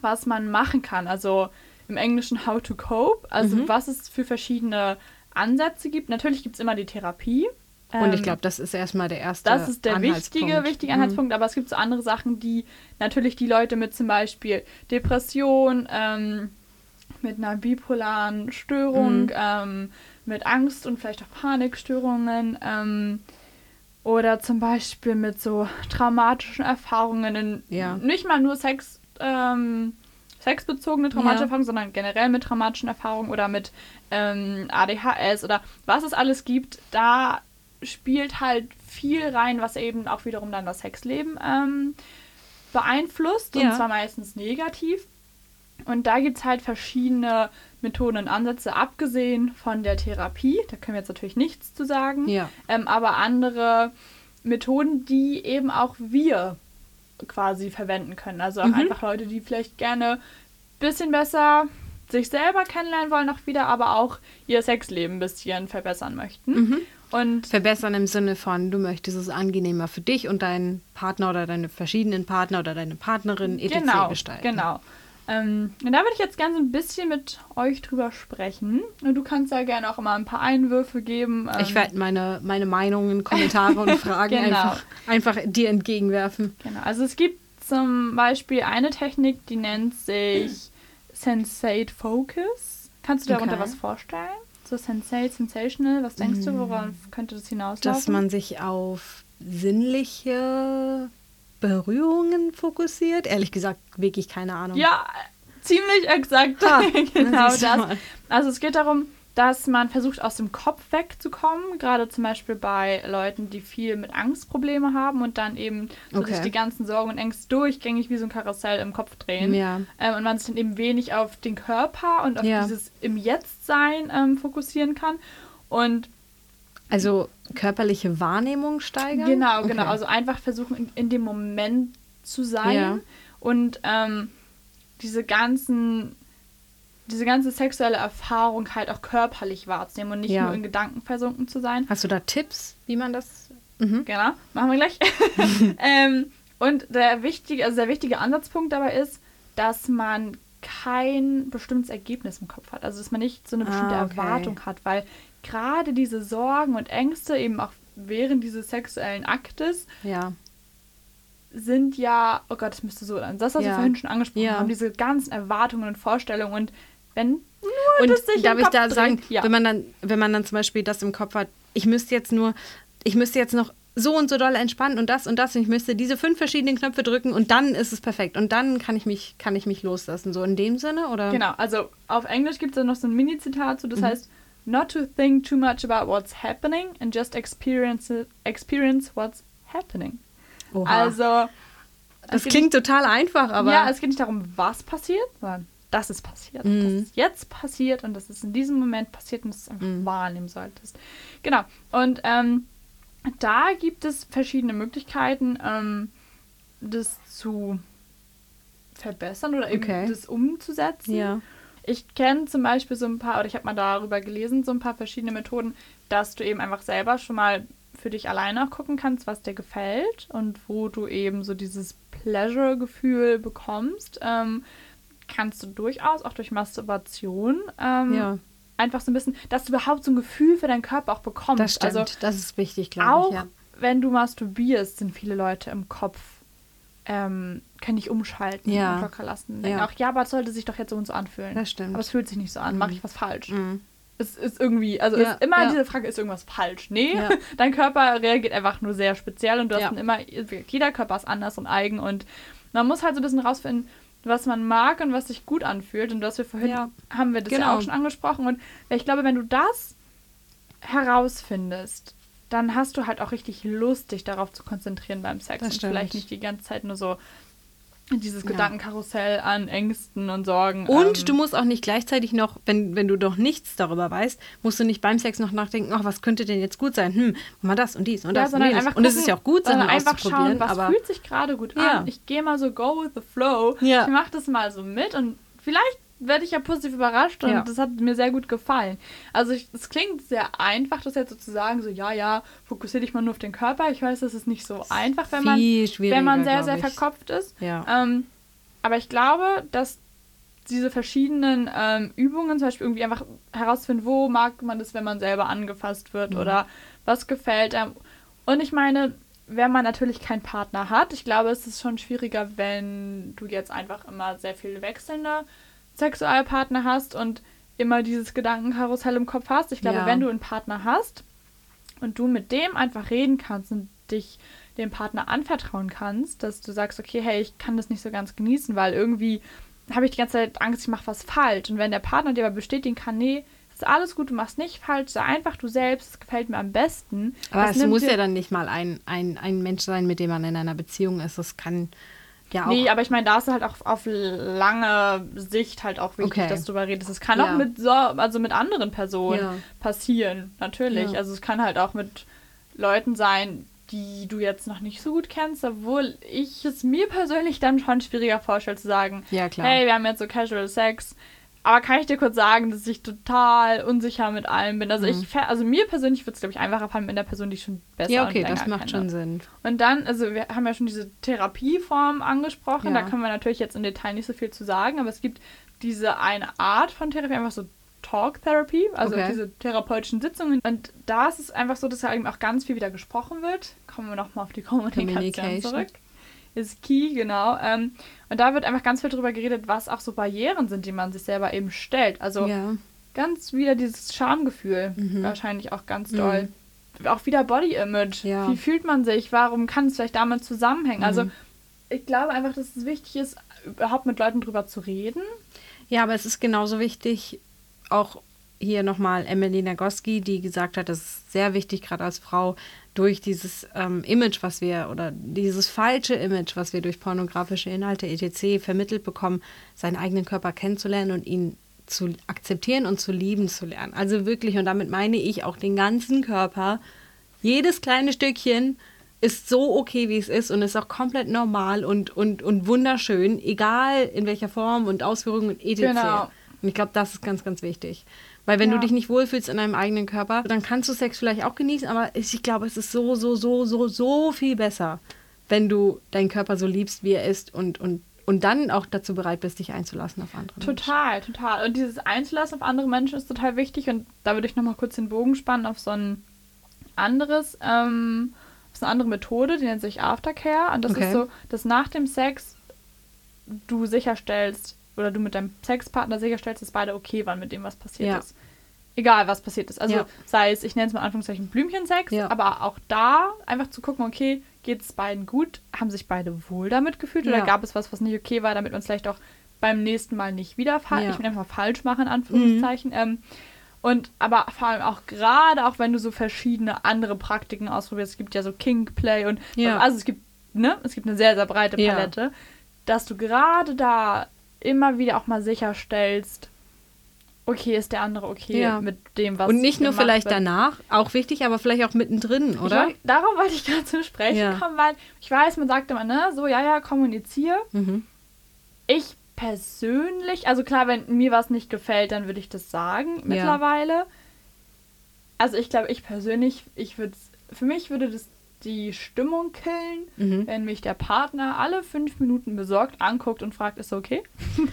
was man machen kann. Also im Englischen How to Cope, also Mhm. was es für verschiedene Ansätze gibt. Natürlich gibt es immer die Therapie. Und ich Ähm, glaube, das ist erstmal der erste das ist der wichtige, Anhaltspunkt. wichtige Mhm. Anhaltspunkt, aber es gibt so andere Sachen, die natürlich die Leute mit zum Beispiel Depression, ähm, mit einer bipolaren Störung, Mhm. ähm, mit Angst und vielleicht auch Panikstörungen ähm, oder zum Beispiel mit so traumatischen Erfahrungen, in, Ja. nicht mal nur Sex, ähm, sexbezogene traumatische Ja. Erfahrungen, sondern generell mit traumatischen Erfahrungen oder mit ähm, ADHS oder was es alles gibt, da spielt halt viel rein, was eben auch wiederum dann das Sexleben ähm, beeinflusst. Ja. Und zwar meistens negativ. Und da gibt es halt verschiedene Methoden und Ansätze, abgesehen von der Therapie. Da können wir jetzt natürlich nichts zu sagen. Ja. Ähm, aber andere Methoden, die eben auch wir quasi verwenden können. Also auch Mhm. einfach Leute, die vielleicht gerne ein bisschen besser sich selber kennenlernen wollen, auch wieder, aber auch ihr Sexleben ein bisschen verbessern möchten. Mhm. Und Verbessern im Sinne von, du möchtest es angenehmer für dich und deinen Partner oder deine verschiedenen Partner oder deine Partnerin etc. genau, gestalten. genau. Ähm, und da würde ich jetzt gerne so ein bisschen mit euch drüber sprechen. Und du kannst ja gerne auch immer ein paar Einwürfe geben. Ähm, Ich werde meine, meine Meinungen, Kommentare und Fragen Genau. einfach, einfach dir entgegenwerfen. Genau, also es gibt zum Beispiel eine Technik, die nennt sich Sensate Focus. Kannst du darunter Okay. was vorstellen? So Sensate, Sensational, was denkst du, worauf könnte das hinauslaufen? Dass man sich auf sinnliche Berührungen fokussiert. Ehrlich gesagt, wirklich keine Ahnung. Ja, ziemlich exakt. Ha, genau das. mal. Also es geht darum, dass man versucht, aus dem Kopf wegzukommen. Gerade zum Beispiel bei Leuten, die viel mit Angstprobleme haben und dann eben so Okay. sich die ganzen Sorgen und Ängste durchgängig wie so ein Karussell im Kopf drehen. Ja. Ähm, und man sich dann eben wenig auf den Körper und auf Ja. dieses im Jetzt-Sein ähm, fokussieren kann. Und Also körperliche Wahrnehmung steigern? Genau, Okay. genau. Also einfach versuchen, in, in dem Moment zu sein Ja. und ähm, diese ganzen, diese ganze sexuelle Erfahrung halt auch körperlich wahrzunehmen und nicht Ja. nur in Gedanken versunken zu sein. Hast du da Tipps, wie man das. Mhm. Genau, machen wir gleich. ähm, und der wichtige, also der wichtige Ansatzpunkt dabei ist, dass man kein bestimmtes Ergebnis im Kopf hat. Also dass man nicht so eine bestimmte Ah, okay. Erwartung hat, weil gerade diese Sorgen und Ängste eben auch während dieses sexuellen Aktes Ja. sind ja, oh Gott, das müsste so sein. Das, was wir Ja. vorhin schon angesprochen Ja. haben, diese ganzen Erwartungen und Vorstellungen und wenn nur Und das sich darf ich da dreht, sagen, ja. wenn man dann, wenn man dann zum Beispiel das im Kopf hat, ich müsste jetzt nur, ich müsste jetzt noch so und so doll entspannen und das und das und ich müsste diese fünf verschiedenen Knöpfe drücken und dann ist es perfekt und dann kann ich mich, kann ich mich loslassen. So in dem Sinne oder? Genau, also auf Englisch gibt es da noch so ein Mini-Zitat zu, Mhm. das heißt, not to think too much about what's happening and just experience, it- experience what's happening. Oha. Also, das klingt total einfach, aber ja, es geht nicht darum, was passiert, sondern dass es passiert. Mhm. Dass es jetzt passiert und dass es in diesem Moment passiert und dass du es einfach Mhm. wahrnehmen solltest. Genau. Und ähm, da gibt es verschiedene Möglichkeiten, ähm, das zu verbessern oder eben Okay. das umzusetzen. ja. Ich kenne zum Beispiel so ein paar, oder ich habe mal darüber gelesen, so ein paar verschiedene Methoden, dass du eben einfach selber schon mal für dich alleine auch gucken kannst, was dir gefällt und wo du eben so dieses Pleasure-Gefühl bekommst. Ähm, kannst du durchaus auch durch Masturbation ähm, Ja, einfach so ein bisschen, dass du überhaupt so ein Gefühl für deinen Körper auch bekommst. das stimmt. Also das ist wichtig, glaube auch ich. Ja. wenn du masturbierst, sind viele Leute im Kopf, ähm, können nicht umschalten Ja. und locker lassen. Ja. auch, ja, aber es sollte sich doch jetzt so und so anfühlen. Das stimmt. Aber es fühlt sich nicht so an. Mhm. Mache ich was falsch? Mhm. Es ist irgendwie, also Ja, ist immer ja. diese Frage, ist irgendwas falsch? Nee, Ja. dein Körper reagiert einfach nur sehr speziell und du Ja. hast dann immer, jeder Körper ist anders und eigen und man muss halt so ein bisschen rausfinden, was man mag und was sich gut anfühlt und was wir vorhin Ja. haben wir das ja Genau. auch schon angesprochen und ich glaube, wenn du das herausfindest, dann hast du halt auch richtig Lust, dich darauf zu konzentrieren beim Sex Das und stimmt. vielleicht nicht die ganze Zeit nur so dieses Ja. Gedankenkarussell an Ängsten und Sorgen. Und ähm, du musst auch nicht gleichzeitig noch, wenn, wenn du doch nichts darüber weißt, musst du nicht beim Sex noch nachdenken, ach, was könnte denn jetzt gut sein? Hm, mach mal das und dies und ja, das und jenes. Und es ist ja auch gut, sondern einfach schauen, was fühlt sich gerade gut Ja. an. Ich gehe mal so go with the flow. Ich mache das mal so mit und vielleicht werde ich ja positiv überrascht und Ja. das hat mir sehr gut gefallen. Also es klingt sehr einfach, das jetzt sozusagen so, ja, ja, fokussiere dich mal nur auf den Körper. Ich weiß, das ist nicht so einfach, wenn man, wenn man sehr, sehr verkopft ist. Ja. Ähm, aber ich glaube, dass diese verschiedenen ähm, Übungen, zum Beispiel irgendwie einfach herausfinden, wo mag man das, wenn man selber angefasst wird Mhm. oder was gefällt einem. Und ich meine, wenn man natürlich keinen Partner hat, ich glaube, es ist schon schwieriger, wenn du jetzt einfach immer sehr viel wechselnde Sexualpartner hast und immer dieses Gedankenkarussell im Kopf hast. Ich glaube, Ja. wenn du einen Partner hast und du mit dem einfach reden kannst und dich dem Partner anvertrauen kannst, dass du sagst, okay, hey, ich kann das nicht so ganz genießen, weil irgendwie habe ich die ganze Zeit Angst, ich mache was falsch. Und wenn der Partner dir aber bestätigen kann, nee, ist alles gut, du machst nicht falsch, sei einfach du selbst, es gefällt mir am besten. Aber Das es muss ja dann nicht mal ein, ein, ein Mensch sein, mit dem man in einer Beziehung ist. Das kann ja auch. Nee, aber ich meine, da ist halt auch auf lange Sicht halt auch wichtig, Okay. dass du darüber redest. Es kann Ja. auch mit so, also mit anderen Personen Ja. passieren, natürlich. Ja. Also es kann halt auch mit Leuten sein, die du jetzt noch nicht so gut kennst, obwohl ich es mir persönlich dann schon schwieriger vorstelle zu sagen, Ja, klar. hey, wir haben jetzt so Casual Sex, aber kann ich dir kurz sagen, dass ich total unsicher mit allem bin. Also Mhm. ich, also mir persönlich wird es, glaube ich, einfacher fallen mit einer Person, die ich schon besser ja, okay, das macht kenne. schon Sinn. Und dann, also wir haben ja schon diese Therapieform angesprochen, Ja. da können wir natürlich jetzt im Detail nicht so viel zu sagen, aber es gibt diese eine Art von Therapie, einfach so Talk Therapy, also Okay. diese therapeutischen Sitzungen. Und da ist es einfach so, dass da eben auch ganz viel wieder gesprochen wird. Kommen wir nochmal auf die Kommunikation zurück. Ist key, genau. Ähm, und da wird einfach ganz viel darüber geredet, was auch so Barrieren sind, die man sich selber eben stellt. Also ja. ganz wieder dieses Schamgefühl, Mhm. wahrscheinlich auch ganz doll. Auch wieder Body Image. Ja. Wie fühlt man sich? Warum kann es vielleicht damit zusammenhängen? Also Mhm. ich glaube einfach, dass es wichtig ist, überhaupt mit Leuten drüber zu reden. Ja, aber es ist genauso wichtig, auch hier nochmal Emily Nagoski, die gesagt hat, es ist sehr wichtig, gerade als Frau, durch dieses ähm, Image, was wir, oder dieses falsche Image, was wir durch pornografische Inhalte etc. vermittelt bekommen, seinen eigenen Körper kennenzulernen und ihn zu akzeptieren und zu lieben zu lernen. Also wirklich, und damit meine ich auch den ganzen Körper, jedes kleine Stückchen ist so okay, wie es ist und ist auch komplett normal und, und, und wunderschön, egal in welcher Form und Ausführung und etc. Genau. Und ich glaube, das ist ganz, ganz wichtig. Weil wenn Ja. du dich nicht wohlfühlst in deinem eigenen Körper, dann kannst du Sex vielleicht auch genießen, aber ich glaube, es ist so, so, so, so, so viel besser, wenn du deinen Körper so liebst, wie er ist und, und, und dann auch dazu bereit bist, dich einzulassen auf andere Menschen. Total, total. Und dieses Einzulassen auf andere Menschen ist total wichtig. Und da würde ich nochmal kurz den Bogen spannen auf so ein anderes, ähm, auf so eine andere Methode, die nennt sich Aftercare. Und das Okay. ist so, dass nach dem Sex du sicherstellst oder du mit deinem Sexpartner sicherstellst, dass beide okay waren mit dem, was passiert Ja. ist. Egal, was passiert ist. Also Ja. sei es, ich nenne es mal in Anführungszeichen Blümchensex, Ja. aber auch da einfach zu gucken, okay, geht es beiden gut? Haben sich beide wohl damit gefühlt? Oder Ja. gab es was, was nicht okay war, damit man es vielleicht auch beim nächsten Mal nicht wieder falsch, Ja. ich will einfach falsch machen, in Anführungszeichen. Ähm, und aber vor allem auch gerade, auch wenn du so verschiedene andere Praktiken ausprobierst, es gibt ja so Kingplay und Ja. also es gibt, ne, es gibt eine sehr, sehr breite Ja. Palette, dass du gerade da immer wieder auch mal sicherstellst, okay, ist der andere okay Ja. mit dem, was Und nicht nur vielleicht wird. danach, auch wichtig, aber vielleicht auch mittendrin, Ich oder? wollt, darauf wollte ich gerade zu sprechen Ja. kommen, weil ich weiß, man sagt immer, ne, so, ja, ja, kommuniziere. Mhm. Ich persönlich, also klar, wenn mir was nicht gefällt, dann würde ich das sagen mittlerweile. Also ich glaube, ich persönlich, ich würde für mich würde das die Stimmung killen, Mhm. wenn mich der Partner alle fünf Minuten besorgt anguckt und fragt, ist okay?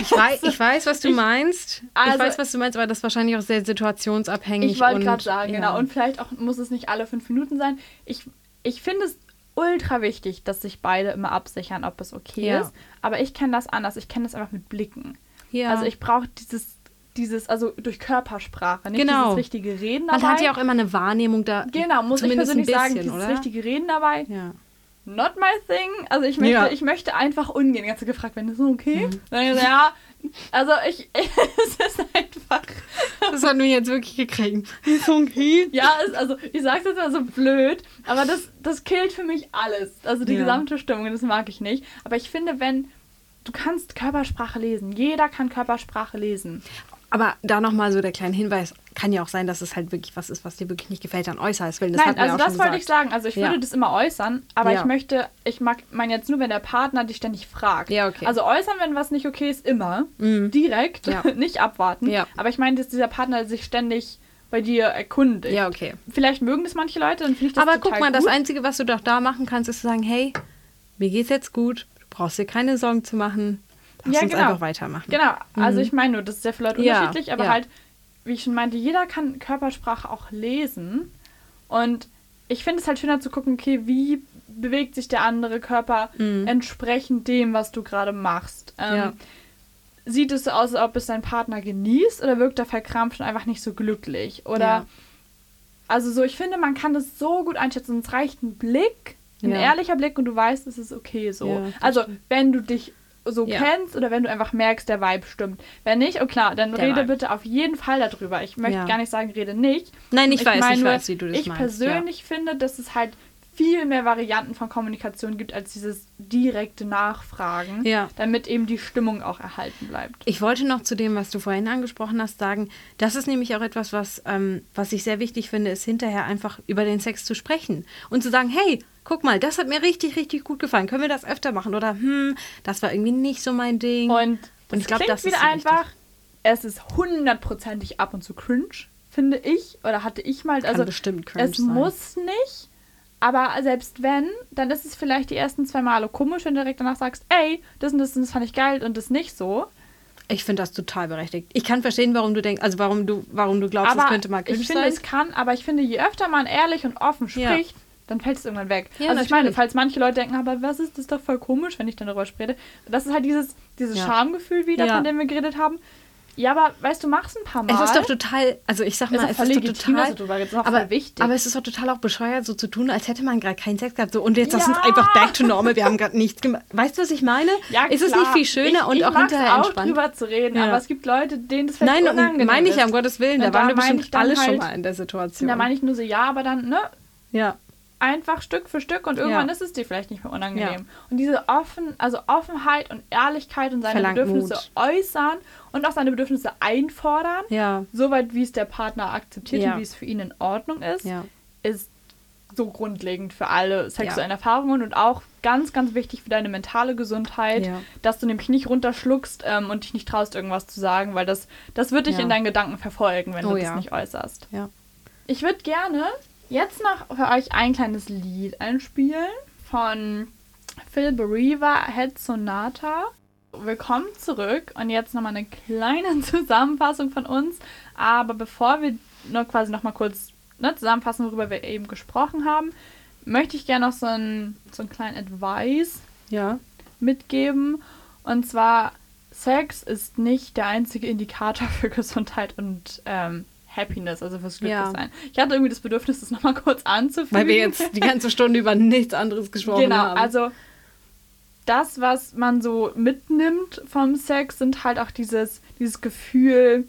Ich weiß, ich weiß, was du Ich- meinst. ich also- weiß, was du meinst, aber das ist wahrscheinlich auch sehr situationsabhängig. Ich wollte und- gerade sagen, ja. genau. Und vielleicht auch muss es nicht alle fünf Minuten sein. Ich, ich finde es ultra wichtig, dass sich beide immer absichern, ob es okay Ja. ist. Aber ich kenne das anders. Ich kenne das einfach mit Blicken. ja. Also ich brauche dieses, dieses, also durch Körpersprache, nicht Genau. dieses richtige Reden dabei. Man hat ja auch immer eine Wahrnehmung da. Genau, muss ich persönlich ein sagen, bisschen, dieses oder? richtige Reden dabei, Ja. not my thing. Also ich möchte, Ja. ich möchte einfach ungehen. Ganz gefragt, wenn das so okay? Mhm. Dann so, ja, also ich, es ist einfach, Das hat mich jetzt wirklich gekriegt. Ist okay. ja, es, also ich sag's jetzt mal so blöd, aber das, das killt für mich alles. Also die Ja. gesamte Stimmung, das mag ich nicht. Aber ich finde, wenn, du kannst Körpersprache lesen, jeder kann Körpersprache lesen. Aber da nochmal so der kleine Hinweis. Kann ja auch sein, dass es halt wirklich was ist, was dir wirklich nicht gefällt an äußerst Willen. Das Nein, also das wollte gesagt. ich sagen. Also ich Ja. würde das immer äußern, aber Ja. ich möchte, ich mag meine jetzt nur, wenn der Partner dich ständig fragt. Ja, okay. Also äußern, wenn was nicht okay ist, immer. Mhm. Direkt, Ja. nicht abwarten. Ja. Aber ich meine, dass dieser Partner sich ständig bei dir erkundigt. Ja, okay. Vielleicht mögen das manche Leute, dann finde ich das Aber guck mal, gut. das Einzige, was du doch da machen kannst, ist zu sagen, hey, mir geht's jetzt gut, du brauchst dir keine Sorgen zu machen. Ja, genau. einfach weitermachen. Genau, also ich meine nur, das ist ja für Leute Mhm. Ja, unterschiedlich, aber ja. halt, wie ich schon meinte, jeder kann Körpersprache auch lesen. Und ich finde es halt schöner zu gucken, okay, wie bewegt sich der andere Körper Mhm. entsprechend dem, was du gerade machst. Ähm, Ja. Sieht es so aus, als ob es dein Partner genießt oder wirkt er verkrampft und einfach nicht so glücklich? Oder Ja. also so, ich finde, man kann das so gut einschätzen. Es reicht ein Blick, ein Ja. ehrlicher Blick und du weißt, es ist okay so. Also wenn du dich so Ja. kennst oder wenn du einfach merkst, der Vibe stimmt. Wenn nicht, oh klar, dann Der rede Vibe. bitte auf jeden Fall darüber. Ich möchte Ja. gar nicht sagen, rede nicht. Nein, ich, weiß, meine ich nur, weiß, wie du das ich meinst. persönlich finde, dass es halt viel mehr Varianten von Kommunikation gibt als dieses direkte Nachfragen, Ja. damit eben die Stimmung auch erhalten bleibt. Ich wollte noch zu dem, was du vorhin angesprochen hast, sagen, das ist nämlich auch etwas, was, ähm, was ich sehr wichtig finde, ist hinterher einfach über den Sex zu sprechen und zu sagen, hey, guck mal, das hat mir richtig, richtig gut gefallen. Können wir das öfter machen? Oder, hm, das war irgendwie nicht so mein Ding. Und, Und ich glaube, das ist wieder wichtig. einfach, es ist hundertprozentig ab und zu cringe, finde ich. Oder hatte ich mal. Kann Also bestimmt cringe es sein. muss nicht. Aber selbst wenn, dann ist es vielleicht die ersten zwei Male komisch, wenn du direkt danach sagst, ey, das und das, und das fand ich geil und das nicht so. Ich finde das total berechtigt. Ich kann verstehen, warum du denkst, also warum du, warum du glaubst, aber es könnte mal cringe ich finde, sein. es kann, aber ich finde, je öfter man ehrlich und offen Ja. Dann fällt es irgendwann weg. Ja, also ich meine, falls manche Leute denken, aber was ist das ist doch voll komisch, wenn ich dann darüber spreche. Das ist halt dieses, dieses Ja. Schamgefühl wieder, Ja. von dem wir geredet haben. Ja, aber weißt du, machst ein paar Mal. Es ist doch total, also ich sag Ist mal, es ist doch legitim, total, redest, ist aber, wichtig. aber es ist doch total auch bescheuert, so zu tun, als hätte man gerade keinen Sex gehabt. So, und jetzt uns Ja. einfach back to normal, wir haben gerade nichts gemacht. Weißt du, was ich meine? Ja, ist es klar. nicht viel schöner ich, und ich auch hinterher auch entspannt? drüber zu reden, Ja. aber es gibt Leute, denen das vielleicht Nein, unangenehm meine ich ja, um ist. Gottes Willen, da Und waren wir bestimmt alle schon halt- mal in der Situation. Da meine ich nur so, ja, aber dann, ne, ja. Einfach Stück für Stück und irgendwann Ja. ist es dir vielleicht nicht mehr unangenehm. Ja. Und diese offen, also Offenheit und Ehrlichkeit und seine Verlangt Bedürfnisse Mut. äußern und auch seine Bedürfnisse einfordern, Ja, soweit wie es der Partner akzeptiert und wie es für ihn in Ordnung ist, ist so grundlegend für alle sexuellen Erfahrungen und auch ganz, ganz wichtig für deine mentale Gesundheit, dass du nämlich nicht runterschluckst ähm, und dich nicht traust, irgendwas zu sagen, weil das, das wird dich in deinen Gedanken verfolgen, wenn Oh du das nicht äußerst. Ich würde gerne jetzt noch für euch ein kleines Lied einspielen von Phil Bereaver, Head Sonata. Willkommen zurück und jetzt nochmal eine kleine Zusammenfassung von uns. Aber bevor wir nur quasi nochmal kurz ne, zusammenfassen, worüber wir eben gesprochen haben, möchte ich gerne noch so einen, so einen kleinen Advice Ja. mitgeben. Und zwar, Sex ist nicht der einzige Indikator für Gesundheit und ähm, Happiness, also fürs Ja. Glücklichsein. Ich hatte irgendwie das Bedürfnis, das nochmal kurz anzufügen. Weil wir jetzt die ganze Stunde über nichts anderes gesprochen Genau, haben. also das, was man so mitnimmt vom Sex, sind halt auch dieses, dieses Gefühl,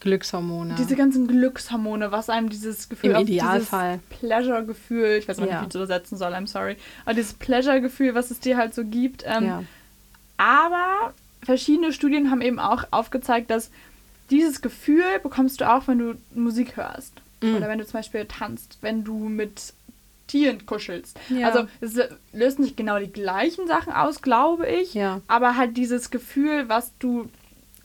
Glückshormone. diese ganzen Glückshormone, was einem dieses Gefühl, Im Idealfall. dieses Pleasure-Gefühl, ich weiß Ja. nicht, wie ich das übersetzen soll, I'm sorry, aber dieses Pleasure-Gefühl, was es dir halt so gibt. Ähm, ja. Aber verschiedene Studien haben eben auch aufgezeigt, dass dieses Gefühl bekommst du auch, wenn du Musik hörst. Mhm. Oder wenn du zum Beispiel tanzt, wenn du mit Tieren kuschelst. Ja. Also es löst nicht genau die gleichen Sachen aus, glaube ich. Ja. Aber halt dieses Gefühl, was du.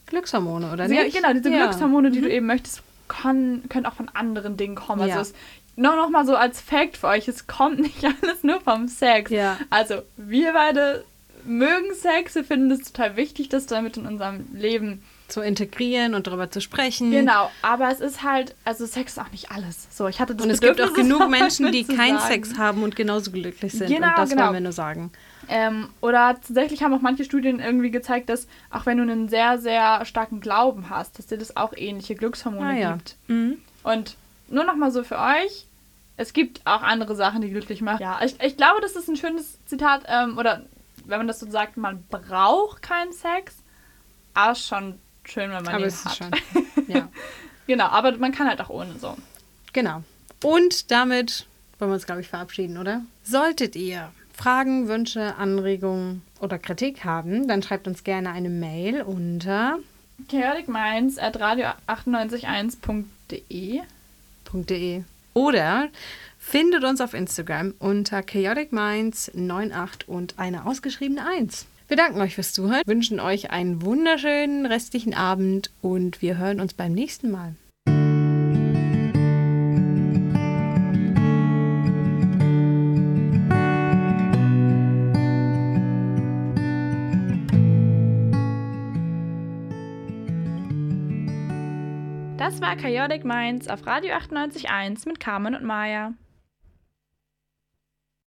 Glückshormone, oder Ja, nicht? genau, diese ja. Glückshormone, die du eben möchtest, kann, können auch von anderen Dingen kommen. Ja. Also es, nur noch mal so als Fact für euch, es kommt nicht alles nur vom Sex. Ja. Also wir beide mögen Sex, wir finden es total wichtig, das damit in unserem Leben. Zu integrieren und darüber zu sprechen. Genau, aber es ist halt, also Sex ist auch nicht alles. So, ich hatte das Und es gibt auch genug Menschen, die keinen. Sex haben und genauso glücklich sind. Genau, und das genau. wollen wir nur sagen. Ähm, oder tatsächlich haben auch manche Studien irgendwie gezeigt, dass auch wenn du einen sehr, sehr starken Glauben hast, dass dir das auch ähnliche Glückshormone Ah, ja. gibt. Mhm. Und nur noch mal so für euch, es gibt auch andere Sachen, die glücklich machen. Ja, ich, ich glaube, das ist ein schönes Zitat, ähm, oder wenn man das so sagt, man braucht keinen Sex, aber schon schön, wenn man Aber es hat. ist schon. Ja. Genau, aber man kann halt auch ohne so. Genau. Und damit wollen wir uns, glaube ich, verabschieden, oder? Solltet ihr Fragen, Wünsche, Anregungen oder Kritik haben, dann schreibt uns gerne eine Mail unter chaoticminds at radio981.de .de oder findet uns auf Instagram unter chaoticminds98 und eine ausgeschriebene 1. Wir danken euch fürs Zuhören, wünschen euch einen wunderschönen restlichen Abend und wir hören uns beim nächsten Mal. Das war Chaotic Minds auf Radio 98.1 mit Carmen und Maya.